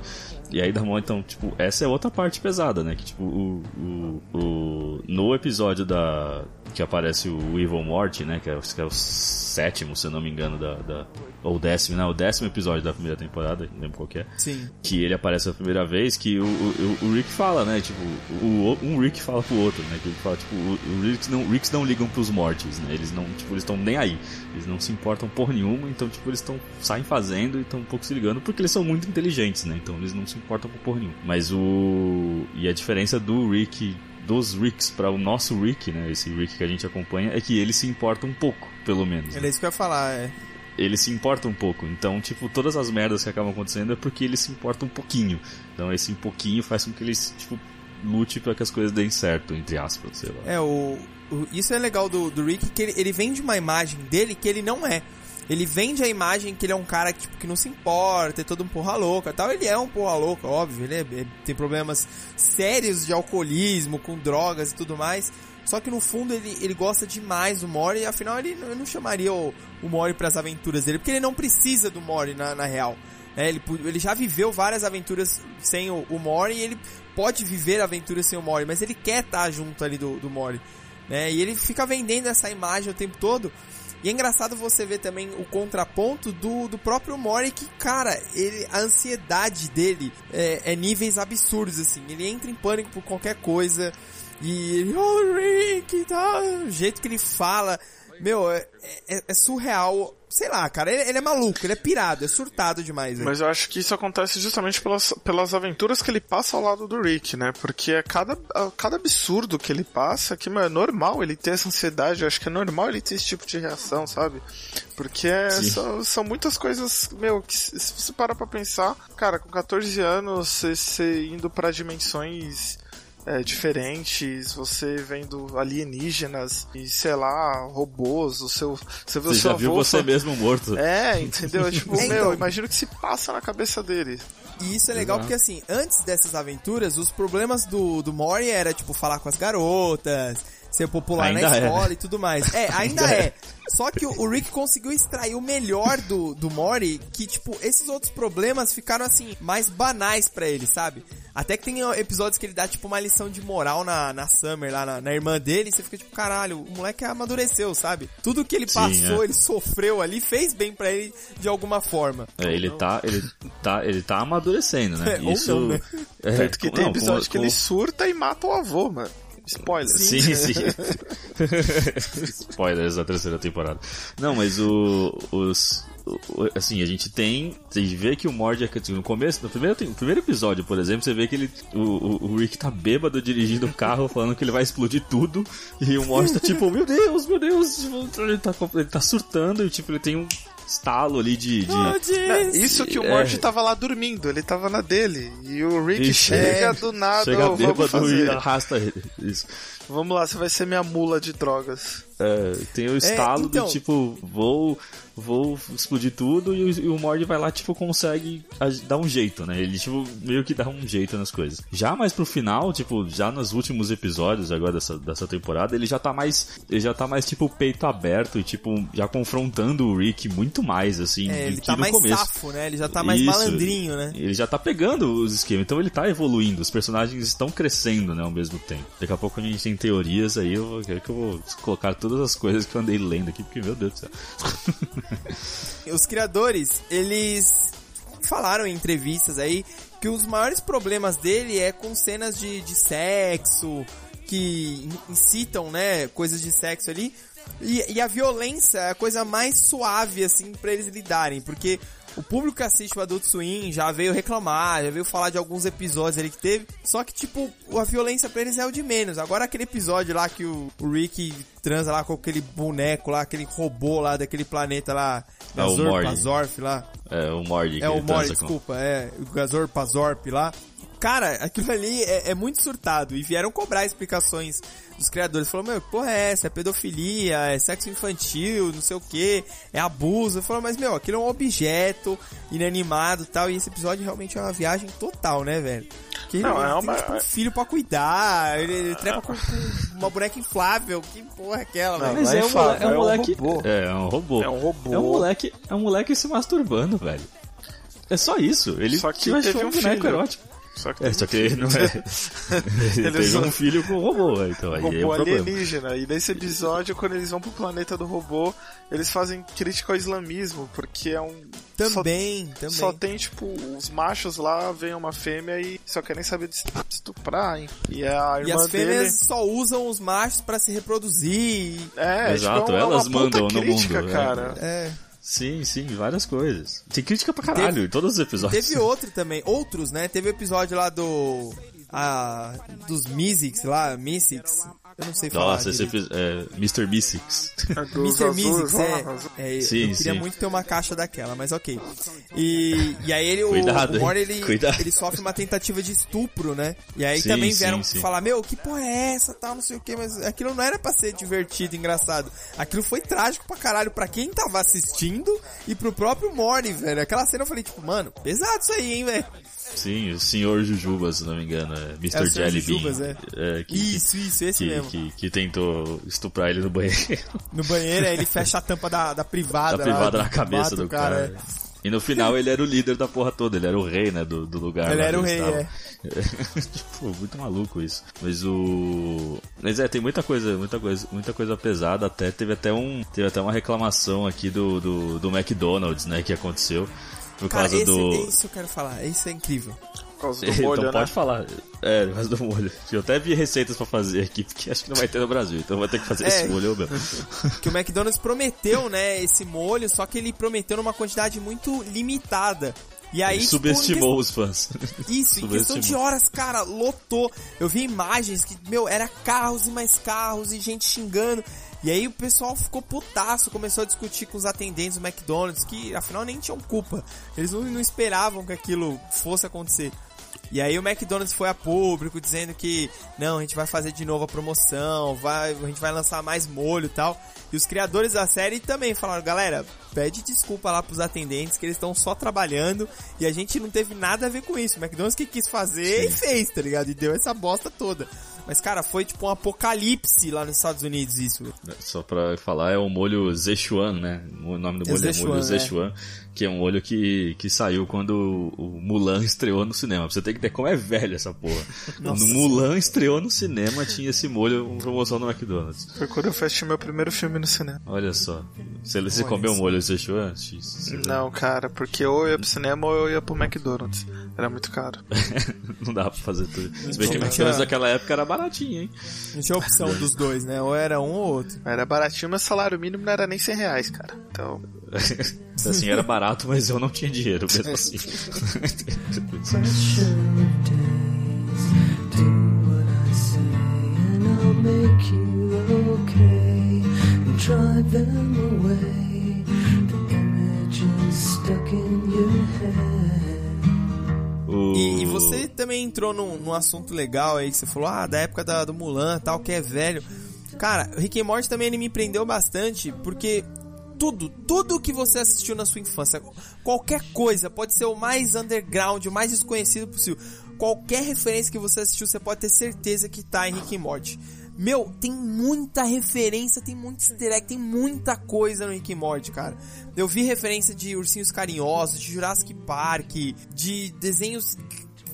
E aí mó, então, tipo, essa é outra parte pesada, né? Que, tipo, o, o, o- no episódio da... que aparece o Evil Morty, né? Que é, o- que é o sétimo, se eu não me engano, da... da ou o décimo, né? O décimo episódio da primeira temporada, não lembro qual que é Sim. que ele aparece a primeira vez, que o, o, o Rick fala, né? Tipo, o, um Rick fala pro outro, né? Que ele fala, tipo, o, o Ricks não, Ricks não ligam pros mortes, né? Eles não, tipo, eles estão nem aí. Eles não se importam por nenhuma, então, tipo, eles estão saem fazendo e estão um pouco se ligando, porque eles são muito inteligentes, né? Então eles não se importam por porra nenhuma. Mas o. E a diferença do Rick. Dos Ricks para o nosso Rick, né? Esse Rick que a gente acompanha, é que ele se importa um pouco, pelo menos. né? Era isso que eu ia falar, é. ele se importa um pouco. Então, tipo, todas as merdas que acabam acontecendo é porque ele se importa um pouquinho. Então, esse um pouquinho faz com que ele, tipo, lute para que as coisas deem certo, entre aspas, sei lá. É, o, o- isso é legal do, do Rick, que ele, ele vende uma imagem dele que ele não é. Ele vende a imagem que ele é um cara que, tipo, que não se importa, é todo um porra louca tal. Ele é um porra louca, óbvio, ele é- é- tem problemas sérios de alcoolismo, com drogas e tudo mais. Só que no fundo ele, ele gosta demais do Mori, afinal ele não- chamaria o, o Mori pras aventuras dele, porque ele não precisa do Mori na, na real. É, ele, ele já viveu várias aventuras sem o, o Mori e ele pode viver aventuras sem o Mori, mas ele quer estar junto ali do, do Mori. Né? E ele fica vendendo essa imagem o tempo todo. E é engraçado você ver também o contraponto do, do próprio Mori, que, cara, ele, a ansiedade dele é, é níveis absurdos, assim. Ele entra em pânico por qualquer coisa. E ele, oh, Rick tal, o jeito que ele fala. Meu, é, é- é surreal. Sei lá, cara, ele, ele é maluco, ele é pirado, é surtado demais. velho. Mas eu acho que isso acontece justamente pelas, pelas aventuras que ele passa ao lado do Rick, né? Porque é cada, a- cada absurdo que ele passa que, meu, é normal ele ter essa ansiedade, eu acho que é normal ele ter esse tipo de reação, sabe? Porque é- são, são muitas coisas, meu, que se se você parar pra pensar, cara, com 14 anos, você, você indo pra dimensões é, diferentes, você vendo alienígenas e, sei lá, robôs, o seu... Você, vê o Você seu já viu avô você fa- mesmo morto. É, entendeu? Tipo, É, [LAUGHS] meu, então. imagina o que se passa na cabeça dele. E isso é legal Exato. porque, assim, antes dessas aventuras, os problemas do, do Mori era, tipo, falar com as garotas, ser popular Ainda na é, escola né? e tudo mais. É, ainda é. Só que o, Rick conseguiu extrair o melhor do, do Mori, que, tipo, esses outros problemas ficaram, assim, mais banais pra ele, sabe? Até que tem episódios que ele dá, tipo, uma lição de moral na, na Summer, lá na, na irmã dele, e você fica tipo, caralho, o moleque amadureceu, sabe? Tudo que ele Sim, passou, é. ele sofreu ali, fez bem pra ele de alguma forma. É, ele tá, ele tá, ele tá amadurecendo, né? É, [LAUGHS] ou Isso. não, né? é, Tanto que tem não, episódio com- que ele surta e mata o avô, mano. Spoiler. Sim, sim. [LAUGHS] Spoilers da terceira temporada. Não, mas o, os. Assim, a gente tem. Você vê que o Mord assim, no começo, no primeiro, no primeiro episódio, por exemplo, você vê que ele. O, o, o Rick tá bêbado dirigindo o carro, [LAUGHS] falando que ele vai explodir tudo. E o Mord tá tipo, meu Deus, meu Deus, tipo, ele tá, ele tá surtando e tipo, ele tem um estalo ali de. de- Não, Isso que o É. Morty tava lá dormindo, ele tava na dele. E o Rick E chega do nada, Chega "Ô, vamos bêbado e arrasta ele. Isso. Vamos lá, você vai ser minha mula de drogas. É, tem o estalo então- do tipo, vou, vou explodir tudo e o, e o Mord vai lá, tipo, consegue dar um jeito, né? Ele, tipo, meio que dá um jeito nas coisas. Já mais pro final, tipo, já nos últimos episódios agora dessa, dessa temporada, ele já tá mais, ele já tá mais, tipo, peito aberto e, tipo, já confrontando o Rick muito mais, assim, É, ele tá mais começo. safo, né? Ele já tá mais Isso. malandrinho, né? Ele já tá pegando os esquemas, então ele tá evoluindo, os personagens estão crescendo, né, ao mesmo tempo. Daqui a pouco a gente tem teorias aí, eu que eu vou colocar todas as coisas que eu andei lendo aqui, porque, meu Deus do céu. [LAUGHS] Os criadores, eles falaram em entrevistas aí que os maiores problemas dele é com cenas de, de sexo, que in- incitam, né, coisas de sexo ali. E, e a violência é a coisa mais suave, assim, pra eles lidarem, porque o público que assiste o Adult Swim já veio reclamar, já veio falar de alguns episódios ali que teve, só que, tipo, a violência pra eles é o de menos. Agora aquele episódio lá que o, o Rick transa lá com aquele boneco lá, aquele robô lá daquele planeta lá, É Gazor, Mord. Pazorf lá. É, o Mord É o Mori, transa com- desculpa, é o Gazor Pazorp lá. Cara, aquilo ali é, é muito surtado e vieram cobrar explicações dos criadores. Falaram, meu, que porra é essa? É pedofilia, é sexo infantil, não sei o que, é abuso. Falaram, mas meu, aquilo é um objeto inanimado e tal. E esse episódio realmente é uma viagem total, né, velho? Que Não, ele é tem uma- tipo, um filho pra cuidar, ele, ele trepa com, com uma boneca inflável. Que porra é aquela, Não, velho? Mas é é, um, é um é um moleque. robô. É, é um robô. É um robô. É um moleque, é um moleque se masturbando, velho. É só isso. Ele Só que teve um boneco filho. erótico. Só que, É, só que ele não é. [LAUGHS] ele Eles teve são- um filho com o robô, então aí é robô o problema. alienígena. E nesse episódio, quando eles vão pro planeta do robô, eles fazem crítica ao islamismo, porque é um. Também, só, também. Só tem, tipo, os machos lá, vem uma fêmea e só querem saber de estuprar, hein? E a E irmã as fêmeas dele. só usam os machos pra se reproduzir. É, Exato, tipo, é uma, elas uma puta mandam no crítica, mundo, é. cara. É. Sim, sim, várias coisas. Tem crítica pra caralho em todos os episódios. Teve outro também, outros, né? Teve o episódio lá do. A, dos Mysics lá, Mysics. Eu não sei falar. Nossa, esse direito. episódio. É, Mr. Mystics. Mr. Mysics, é. é Sim, eu queria sim. muito ter uma caixa daquela, mas ok. E, [LAUGHS] e aí ele, o, Cuidado, o ele, Cuidado. ele sofre uma tentativa de estupro, né? E aí Sim, também vieram sim. falar, meu, que porra é essa, tal, não sei o que, mas aquilo não era pra ser divertido, engraçado. Aquilo foi trágico pra caralho pra quem tava assistindo e pro próprio Mori, velho. Aquela cena eu falei, tipo, mano, pesado isso aí, hein, velho. Sim, o Sr. Jujuba, se não me engano. É Mr. É o Sr. Jelly Bean. Jujubas, é. É, que, Isso, isso, esse que, mesmo. Que, que tentou estuprar ele no banheiro. [LAUGHS] No banheiro, aí ele fecha a tampa da, da privada. da lá, privada na mata cabeça do cara. é. E no final ele era o líder da porra toda, ele era o rei, né, do, do lugar. Ele lá era o rei, estavam. [LAUGHS] tipo, muito maluco isso. Mas o. Mas é, tem muita coisa, muita coisa, muita coisa pesada até. Teve até um. Teve até uma reclamação aqui do, do, do McDonald's, né, que aconteceu. Por Cara, causa esse, do. esse eu quero falar, esse é incrível. Por causa do molho, então né? pode falar. É, por causa do molho. Eu até vi receitas pra fazer aqui, porque acho que não vai ter no Brasil, então vai ter que fazer É. esse molho meu. [LAUGHS] que o McDonald's prometeu, né, esse molho, só que ele prometeu numa quantidade muito limitada. E aí, Ele tipo, subestimou em os fãs. que- Isso, em questão de horas, cara, lotou. Eu vi imagens que, meu, era carros e mais carros e gente xingando. E aí o pessoal ficou putaço, começou a discutir com os atendentes do McDonald's, que afinal nem tinham culpa. Eles não, não esperavam que aquilo fosse acontecer. E aí o McDonald's foi a público dizendo que não, a gente vai fazer de novo a promoção, vai, a gente vai lançar mais molho e tal. E os criadores da série também falaram, galera, pede desculpa lá pros atendentes que eles estão só trabalhando e a gente não teve nada a ver com isso. O McDonald's que quis fazer e fez, tá ligado? E deu essa bosta toda. Mas cara, foi tipo um apocalipse lá nos Estados Unidos isso. Só pra falar, é o molho Szechuan, né? O nome do É molho é, Szechuan, molho é. Szechuan, que é um molho que, que saiu quando o Mulan estreou no cinema. Pra você ter que ter como é velho essa porra. [LAUGHS] Nossa. No Mulan estreou no cinema, tinha esse molho, uma promoção no McDonald's. Foi quando eu fui assistir meu primeiro filme no cinema. Olha só. Você, você Olha comeu molho você- Não, cara, porque ou eu ia pro cinema ou eu ia pro McDonald's. Era muito caro. [LAUGHS] Não dá pra fazer tudo. Se bem que Não McDonald's naquela época era baratinho, hein? Não tinha opção dos dois, né? Ou era um ou outro. Era baratinho, mas salário mínimo não era nem 100 reais, cara. Então. [LAUGHS] assim, era barato, mas eu não tinha dinheiro mesmo assim. [LAUGHS] okay and drive them away. The images stuck in your head. O- E, e você também entrou num, num assunto legal aí, que você falou, ah, da época da, do Mulan tal, que é velho. Cara, o Rick and Morty também ele me prendeu bastante, porque tudo, tudo que você assistiu na sua infância, qualquer coisa, pode ser o mais underground, o mais desconhecido possível, qualquer referência que você assistiu, você pode ter certeza que tá em Rick and Morty. Meu, tem muita referência, tem muito easter egg, tem muita coisa no Rick and Morty, cara. Eu vi referência de Ursinhos Carinhosos, de Jurassic Park, de desenhos...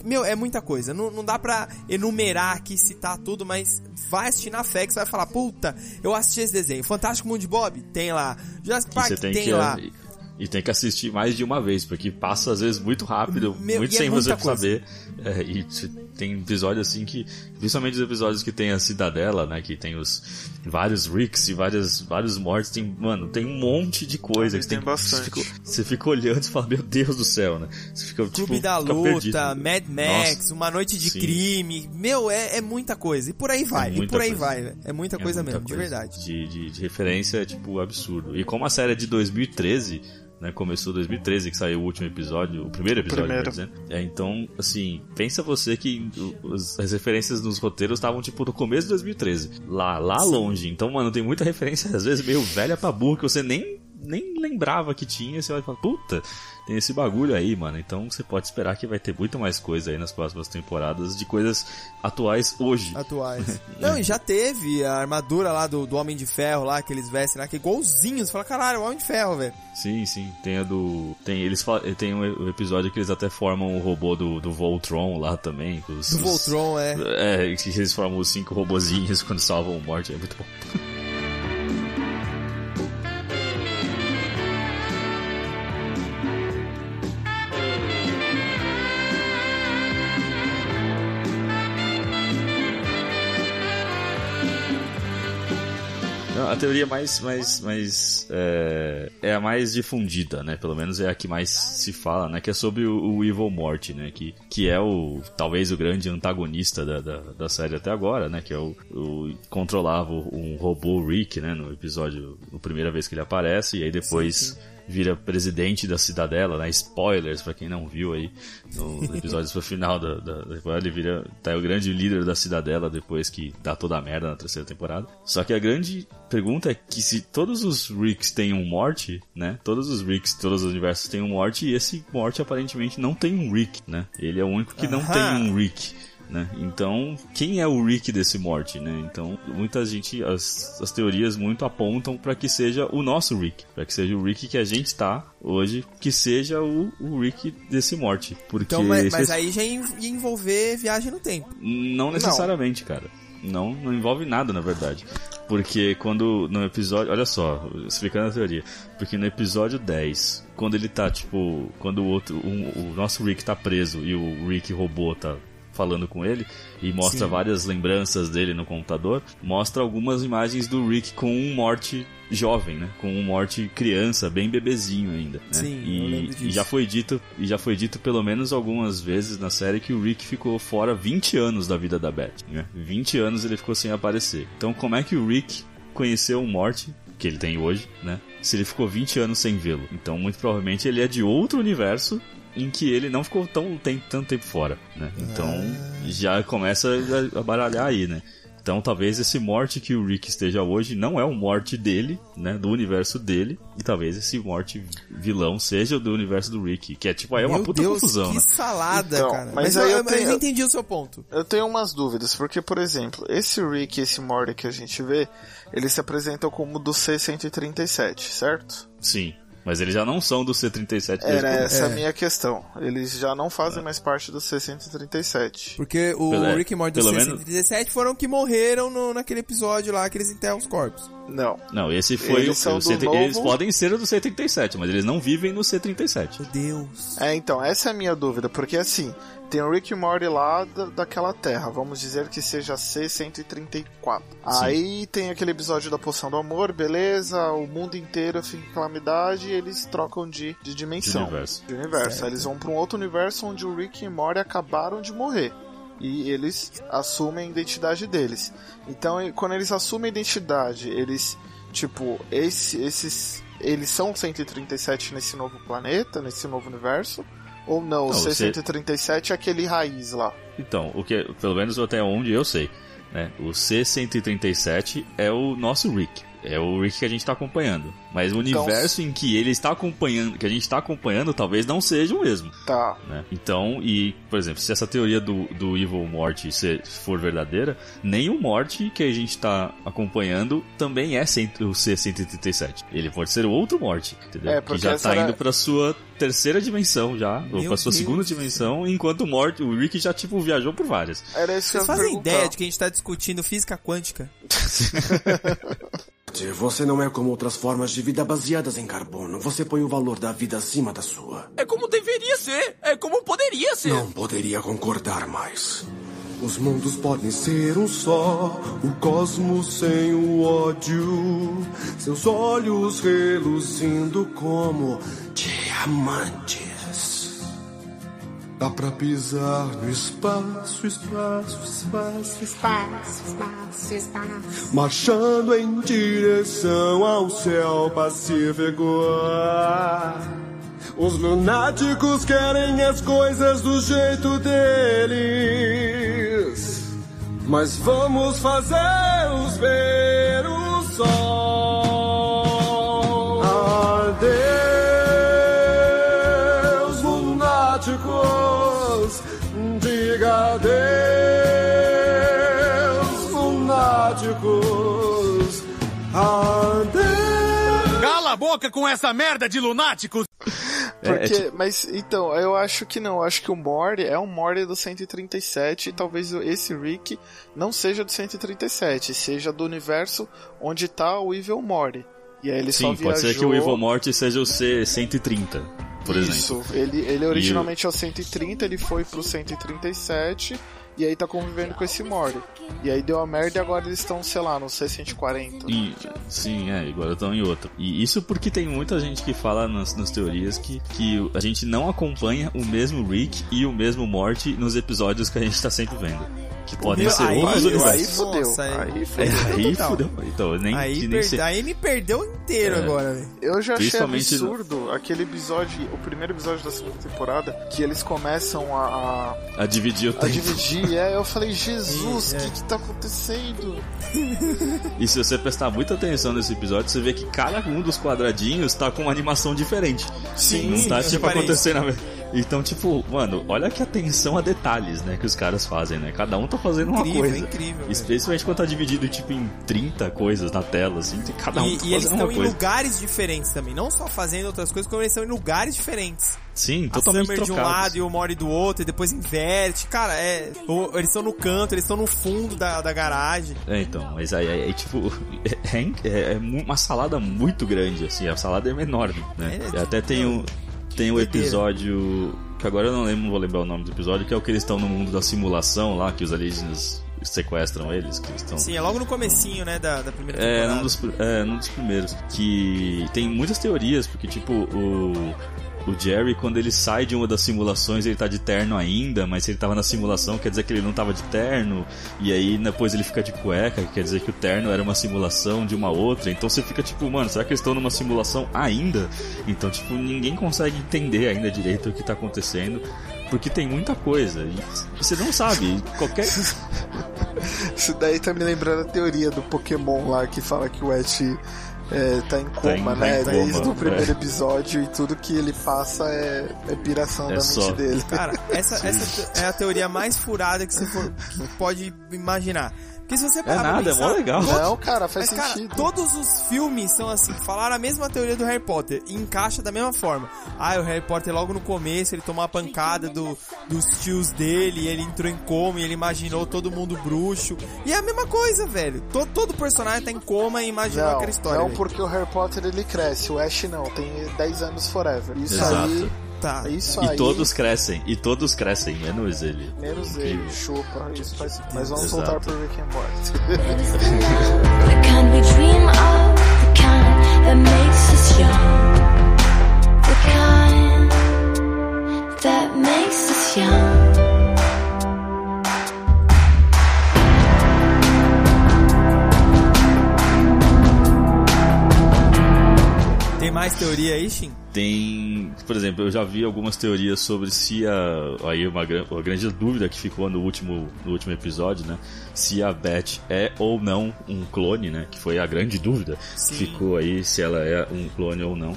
Meu, é muita coisa. Não, não dá pra enumerar aqui, citar tudo, mas vai assistir na fé que você vai falar, puta, eu assisti esse desenho. Fantástico Mundo de Bob? Tem lá. Jurassic Park? você tem, tem que lá. e, e tem que assistir mais de uma vez, porque passa às vezes muito rápido, Meu, muito é sem você muita coisa. saber. É, e tem episódios assim que, principalmente os episódios que tem a Cidadela, né, que tem os vários Ricks e várias, vários mortes, tem, mano, tem um monte de coisa. Ah, que tem você bastante. Você fica, você fica olhando e fala, meu Deus do céu, né? Você fica, Clube tipo, da fica Luta, perdido. Mad Max, Nossa, Uma Noite de sim. Crime. Meu, é, é muita coisa. E por aí vai. e muita por aí coisa. vai. É muita É coisa muita mesmo, de coisa. verdade. De, de, de referência, é, tipo, absurdo. E como a série é de 2013, né? Começou em 2013, que saiu o último episódio, o primeiro episódio, Primeiro. dizer. É, então, assim, pensa você que os- as referências nos roteiros estavam, tipo, no começo de 2013. Lá, lá longe. Então, mano, tem muita referência, às vezes, meio velha pra burro, que você nem, nem lembrava que tinha. Você vai falar, puta, tem esse bagulho aí, mano. Então, você pode esperar que vai ter muito mais coisa aí nas próximas temporadas de coisas atuais hoje. Atuais. [LAUGHS] Não, e já teve a armadura lá do, do Homem de Ferro lá, que eles vestem lá, que é igualzinho. Você fala, caralho, o Homem de Ferro, velho. Sim, sim. Tem a do. Tem, eles tem um episódio que eles até formam o robô do, do Voltron lá também. Os, Do os- Voltron, é. É, que eles formam os cinco robozinhos [LAUGHS] quando salvam o morte. É muito bom. [LAUGHS] a teoria mais, mais, mais é, é a mais difundida, né? Pelo menos é a que mais se fala, né? Que é sobre o, o Evil Morty, né? Que, que é o talvez o grande antagonista da, da, da série até agora, né? Que é o, o controlava um robô Rick, né? No episódio, na primeira vez que ele aparece e aí depois vira presidente da cidadela, né? Spoilers pra quem não viu aí no [LAUGHS] episódio pro final da, da, da temporada, ele vira tá, o grande líder da cidadela depois que dá toda a merda na terceira temporada. Só que a grande pergunta é que se todos os Ricks têm um morte, né? Todos os Ricks, todos os universos têm um morte e esse morte aparentemente não tem um Rick, né? Ele é o único que não Aham. tem um Rick. Né? Então, quem é o Rick desse morte, né? Então, muita gente, as, as teorias muito apontam para que seja o nosso Rick, para que seja o Rick que a gente tá hoje, que seja o, o Rick desse morte, porque Então, mas, mas aí já ia envolver viagem no tempo. não necessariamente, cara. Não, não envolve nada, na verdade. Porque quando no episódio. Olha só, explicando a teoria. Porque no episódio 10, quando ele tá, tipo. Quando o outro. um- o nosso Rick tá preso e o Rick robô tá falando com ele e mostra Sim. várias lembranças dele no computador, mostra algumas imagens do Rick com um morte jovem, né? Com um morte criança, bem bebezinho ainda, né? Sim, e, e já foi dito, e já foi dito pelo menos algumas vezes na série que o Rick ficou fora 20 anos da vida da Beth, né? 20 anos ele ficou sem aparecer. Então como é que o Rick conheceu o Morty, que ele tem hoje, né? Se ele ficou 20 anos sem vê-lo. Então muito provavelmente ele é de outro universo em que ele não ficou tão tem, tanto tempo fora, né? Então já começa a, a baralhar aí, né? Então talvez esse morte que o Rick esteja hoje não é o morte dele, né? Do universo dele. E talvez esse morte vilão seja o do universo do Rick. Que é tipo, aí é uma Meu puta Deus, confusão, que né? salada, Então, cara. mas Mas, aí eu, eu mas eu tenho- entendi o seu ponto. Eu tenho umas dúvidas, porque, por exemplo, esse Rick e esse Morty que a gente vê, eles se apresentam como do C-137, certo? Sim. Mas eles já não são do C-37 desde Era o- essa a É. minha questão. Eles já não fazem mais parte do C-137. Porque o Pelo- Rick e Morty do pelo menos- 137 foram que morreram no, naquele episódio lá que eles enterram os corpos. Não. Não, esse foi Eles o, o do C- novo- Eles podem ser do C-37, mas eles não vivem no C-37. Meu Deus. É, então, essa é a minha dúvida, porque assim, tem o Rick e Morty lá da, daquela terra, vamos dizer que seja C-134. Aí tem aquele episódio da poção do amor, beleza, o mundo inteiro fica em calamidade e eles trocam de, de dimensão. De universo. De universo. Aí eles vão pra um outro universo onde o Rick e Morty acabaram de morrer. E eles assumem a identidade deles. Então, quando eles assumem a identidade, eles, tipo, esse, esses. Eles são 137 nesse novo planeta, nesse novo universo? Ou não? O você- C-137 é aquele raiz lá. Então, o que, pelo menos até onde eu sei, né? O C-137 é o nosso Rick. É o Rick que a gente tá acompanhando. Mas o Então, universo em que ele está acompanhando, que a gente tá acompanhando, talvez não seja o mesmo. Tá. né? Então, e, por exemplo, se essa teoria do, do Evil Morty se for verdadeira, nem o Morty que a gente tá acompanhando também é cento- o C-137. Ele pode ser outro Morty, entendeu? É, que já essa tá era- indo pra sua terceira dimensão já, ou Meu pra sua Deus. segunda dimensão, enquanto o Morty, o Rick já, tipo, viajou por várias. Era isso que Vocês fazem perguntar. ideia de que a gente tá discutindo física quântica? [LAUGHS] [LAUGHS] Você não é como outras formas de vida baseadas em carbono. Você põe o valor da vida acima da sua. É como deveria ser. É como poderia ser. Não poderia concordar mais. Os mundos podem ser um só, o cosmos sem o ódio, seus olhos reluzindo como diamantes. Dá pra pisar no espaço, espaço, espaço, Espaço, espaço, espaço. marchando em direção ao céu pacífico. Os lunáticos querem as coisas do jeito deles, mas vamos fazê-los ver o sol. Adeus, adeus, lunáticos, adeus. Cala a boca com essa merda de lunáticos! Porque, mas então, eu acho que não. Eu acho que o Morty é um Morty do 137 e talvez esse Rick não seja do 137, seja do universo onde tá o Evil Morty. E aí ele só Sim, viajou... pode ser que o Evil Morty seja o C-130, por Isso, exemplo. ele, ele E originalmente é o 130, ele foi pro 137 e aí tá convivendo com esse Morty. E aí deu a merda e agora eles estão, sei lá, no C140. E- sim, é, agora estão em outro. E isso porque tem muita gente que fala nas, nas teorias que, que a gente não acompanha o mesmo Rick e o mesmo Morty nos episódios que a gente tá sempre vendo. Que podem ser aí- outros aí universos. fudeu, aí fudeu. É, aí total. fudeu. Então, nem, Aí, nem per- aí me perdeu inteiro É. agora, velho. Eu já achei Principalmente absurdo aquele episódio, o primeiro episódio da segunda temporada, que eles começam a, a, A dividir o a tempo. dividir. É, eu falei, [LAUGHS] Jesus, o É. que que tá acontecendo? E se você prestar muita atenção nesse episódio, você vê que cada um dos quadradinhos tá com uma animação diferente. Sim, Não tá tipo acontecendo. na- Então, tipo, mano, olha que atenção a detalhes, né, que os caras fazem, né? Cada um tá fazendo uma Incrível, coisa. incrível, velho. Especialmente quando tá dividido, tipo, em 30 coisas na tela, assim, de cada um E, tá e eles fazendo estão uma em lugares diferentes também, não só fazendo outras coisas, como eles estão em lugares diferentes. Sim, A totalmente Summer de um trocados. lado e o Mori do outro, e depois inverte. Cara, é. o- Eles estão no canto, eles estão no fundo da, da garagem. É, então, mas aí, tipo, [LAUGHS] é, é- é mu- uma salada muito grande, assim, a salada é enorme, né? É, até tem um, tem um doideira. episódio, que agora eu não lembro, não vou lembrar o nome do episódio, que é o que eles estão no mundo da simulação lá, que os alienígenas sequestram eles, que estão... Sim, é logo no comecinho, né, da, da primeira É, temporada. num dos, pr- é, num dos primeiros. Que tem muitas teorias, porque, tipo, o, o Jerry, quando ele sai de uma das simulações, ele tá de terno ainda, mas se ele tava na simulação, quer dizer que ele não tava de terno, e aí depois ele fica de cueca, que quer dizer que o terno era uma simulação de uma outra. Então você fica tipo, mano, será que eles estão numa simulação ainda? Então, tipo, ninguém consegue entender ainda direito o que tá acontecendo. Porque tem muita coisa. E você não sabe. Qualquer. [LAUGHS] Isso daí tá me lembrando a teoria do Pokémon lá que fala que o Ash é, tá em coma, em- tá né? em Desde o primeiro é. episódio e tudo que ele passa é, é piração É da só. mente dele. Cara, essa, [LAUGHS] essa é a teoria mais furada que você for, que pode imaginar. Porque se você parar pra nada, é pensar, mó legal. todos- Não, cara, faz mas, cara, sentido. todos os filmes são assim, falaram a mesma teoria do Harry Potter e encaixa da mesma forma. Ah, o Harry Potter logo no começo, ele tomou a pancada do, dos tios dele, e ele entrou em coma e ele imaginou todo mundo bruxo. E é a mesma coisa, velho. Todo, todo personagem tá em coma e imaginou Não, aquela história. não velho. porque o Harry Potter ele cresce, o Ash não, tem 10 anos forever. Isso Exato. aí, Tá. isso E aí, todos crescem, e todos crescem, menos ele. menos Incrível. ele, chupa, isso faz... Mas vamos Exato. voltar pro Rick and Morty. [LAUGHS] The kind we dream of, the kind that makes us young. Mais teoria aí, Shin? Tem, por exemplo, eu já vi algumas teorias sobre se a. Aí uma, uma grande dúvida que ficou no último, no último episódio, né? Se a Beth é ou não um clone, né? Que foi a grande dúvida Sim. que ficou aí, se ela é um clone ou não.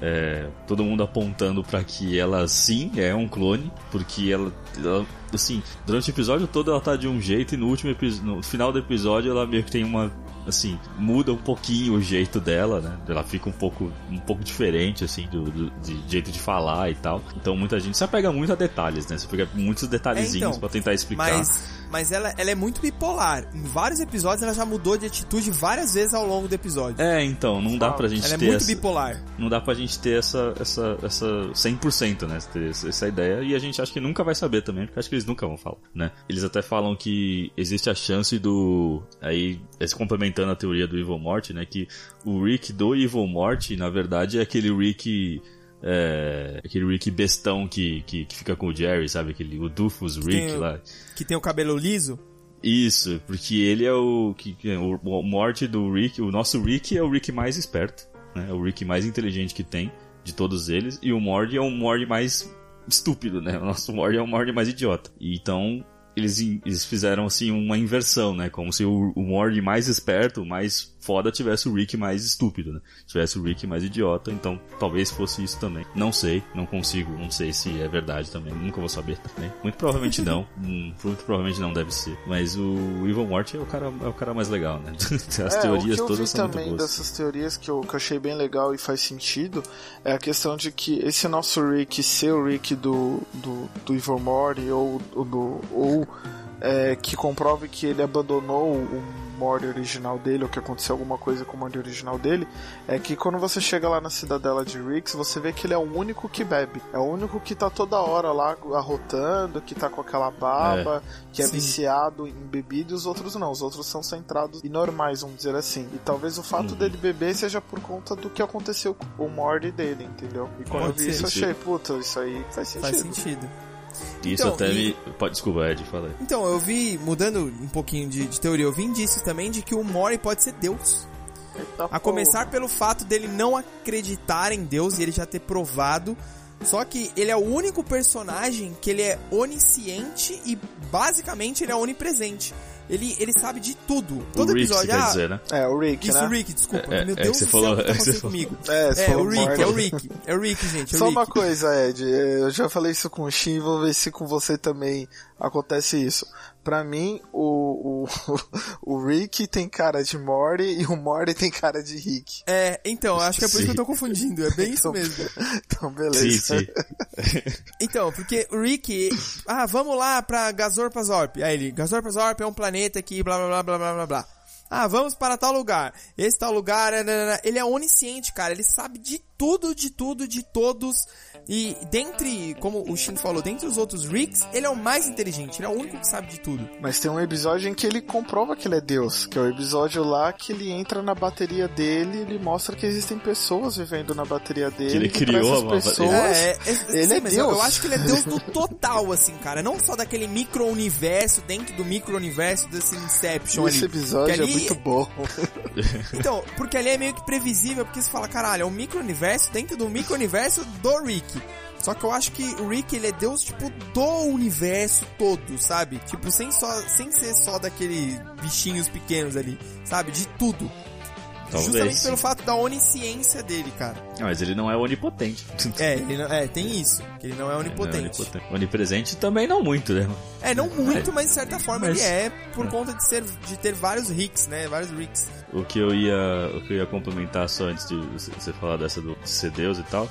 É, todo mundo apontando pra que ela sim é um clone, porque ela, ela, assim, durante o episódio todo ela tá de um jeito e no último no final do episódio ela meio que tem uma assim, muda um pouquinho o jeito dela, né? Ela fica um pouco um pouco diferente assim do, do- de jeito de falar e tal. Então muita gente se apega muito a detalhes, né? Você pega muitos detalhezinhos É, então, pra tentar explicar. Mas, mas ela, ela é muito bipolar. Em vários episódios ela já mudou de atitude várias vezes ao longo do episódio. É, então, não dá pra gente Ela é ter muito essa, bipolar. não dá pra gente ter essa, essa, essa 100%, né? Ter essa, essa ideia. E a gente acha que nunca vai saber também, porque acho que eles nunca vão falar, né? Eles até falam que existe a chance do. Aí, se complementando a teoria do Evil Morty, né? Que o Rick do Evil Morty, na verdade, é aquele Rick. É, aquele Rick bestão que, que, que fica com o Jerry, sabe? Aquele, o Dufus Rick Tem o- lá. Que tem o cabelo liso. Isso, porque ele é o que que é o, o morte do Rick, o nosso Rick é o Rick mais esperto, né? É o Rick mais inteligente que tem de todos eles e o Morty é o Morty mais estúpido, né? O nosso Morty é o Morty mais idiota. E então eles, eles fizeram assim uma inversão, né? Como se o, o Morty mais esperto, mais foda tivesse o Rick mais estúpido, né? Tivesse o Rick mais idiota, então talvez fosse isso também. Não sei, não consigo, não sei se é verdade também, nunca vou saber também. Muito provavelmente não, [LAUGHS] hum, muito provavelmente não deve ser. Mas o Evil Morty é o cara, é o cara mais legal, né? [LAUGHS] As é, teorias o que eu todas vi são muito também boas. dessas teorias que eu, que eu achei bem legal e faz sentido é a questão de que esse nosso Rick ser o Rick do, do, do ou, ou do ou é, que comprove que ele abandonou o Morty original dele ou que aconteceu alguma coisa com o Morty original dele é que quando você chega lá na cidadela de Ricks você vê que ele é o único que bebe é o único que tá toda hora lá arrotando que tá com aquela baba que é Sim. viciado em bebida e os outros não. Os outros são centrados e normais, vamos dizer assim. E talvez o fato Uhum. dele beber seja por conta do que aconteceu com o Morty dele, entendeu? E quando Pode eu vi ser. isso, eu achei, puta, isso aí faz sentido. Faz sentido. Isso Então, até e- me. Pode, desculpa, Ed, fala aí. Então, eu vi, mudando um pouquinho de, de teoria, eu vi indícios também de que o Mori pode ser Deus. Eita, A começar pelo fato dele não acreditar em Deus e ele já ter provado. Só que ele é o único personagem que ele é onisciente e basicamente ele é onipresente. Ele, ele sabe de tudo. Todo Rick, episódio. você quer ah, dizer, né? É, o Rick, Isso, né? o Rick, desculpa. É, é, Meu é que Deus você do falou- céu, o que tá é que você acontecendo falou. comigo? É, você É, falou o Rick, é o Rick. É o Rick, gente. É o Só Rick. uma coisa, Ed, eu já falei isso com o Shin, vou ver se com você também acontece isso. Pra mim, o, o, [LAUGHS] o Rick tem cara de Morty e o Morty tem cara de Rick. É, então, acho que é por isso Sim. que eu tô confundindo. É bem isso Então- mesmo. [LAUGHS] Então, beleza. Sim, sim. [LAUGHS] Então, porque o Rick, ah, vamos lá pra Gazorpazorp. Aí ele, Gazorpazorp é um planeta que blá blá blá blá blá blá blá. Ah, vamos para tal lugar. Esse tal lugar, nanana. ele é onisciente, cara. Ele sabe de tudo, de tudo, de todos. E dentre, como o Shin falou, dentre os outros Ricks, ele é o mais inteligente. Ele é o único que sabe de tudo. Mas tem um episódio em que ele comprova que ele é Deus, que é o episódio lá que ele entra na bateria dele e ele mostra que existem pessoas vivendo na bateria dele. ele e pra criou essas uma pessoas, É, é, ele sim, é mas eu, Deus. eu acho que ele é Deus do [LAUGHS] total, assim, cara. Não só daquele micro-universo, dentro do micro-universo desse Inception Esse ali. episódio Que é ali- muito bom. [LAUGHS] Então, porque ali é meio que previsível, porque você fala, caralho, é um micro-universo dentro do micro-universo do Rick. Só que eu acho que o Rick, ele é Deus, tipo, do universo todo, sabe? Tipo, sem, só, sem ser só daqueles bichinhos pequenos ali, sabe? De tudo. Talvez, Justamente pelo fato da onisciência dele, cara. Mas ele não é onipotente. É, ele não, é, tem isso, que ele não é Ele não é onipotente. onipotente. Onipresente também não muito, né? É, não muito, mas de certa forma Mas- ele é, por conta de, ser, de ter vários Ricks, né? Vários Ricks. O que eu ia, o que eu ia complementar só antes de você falar dessa do ser Deus e tal,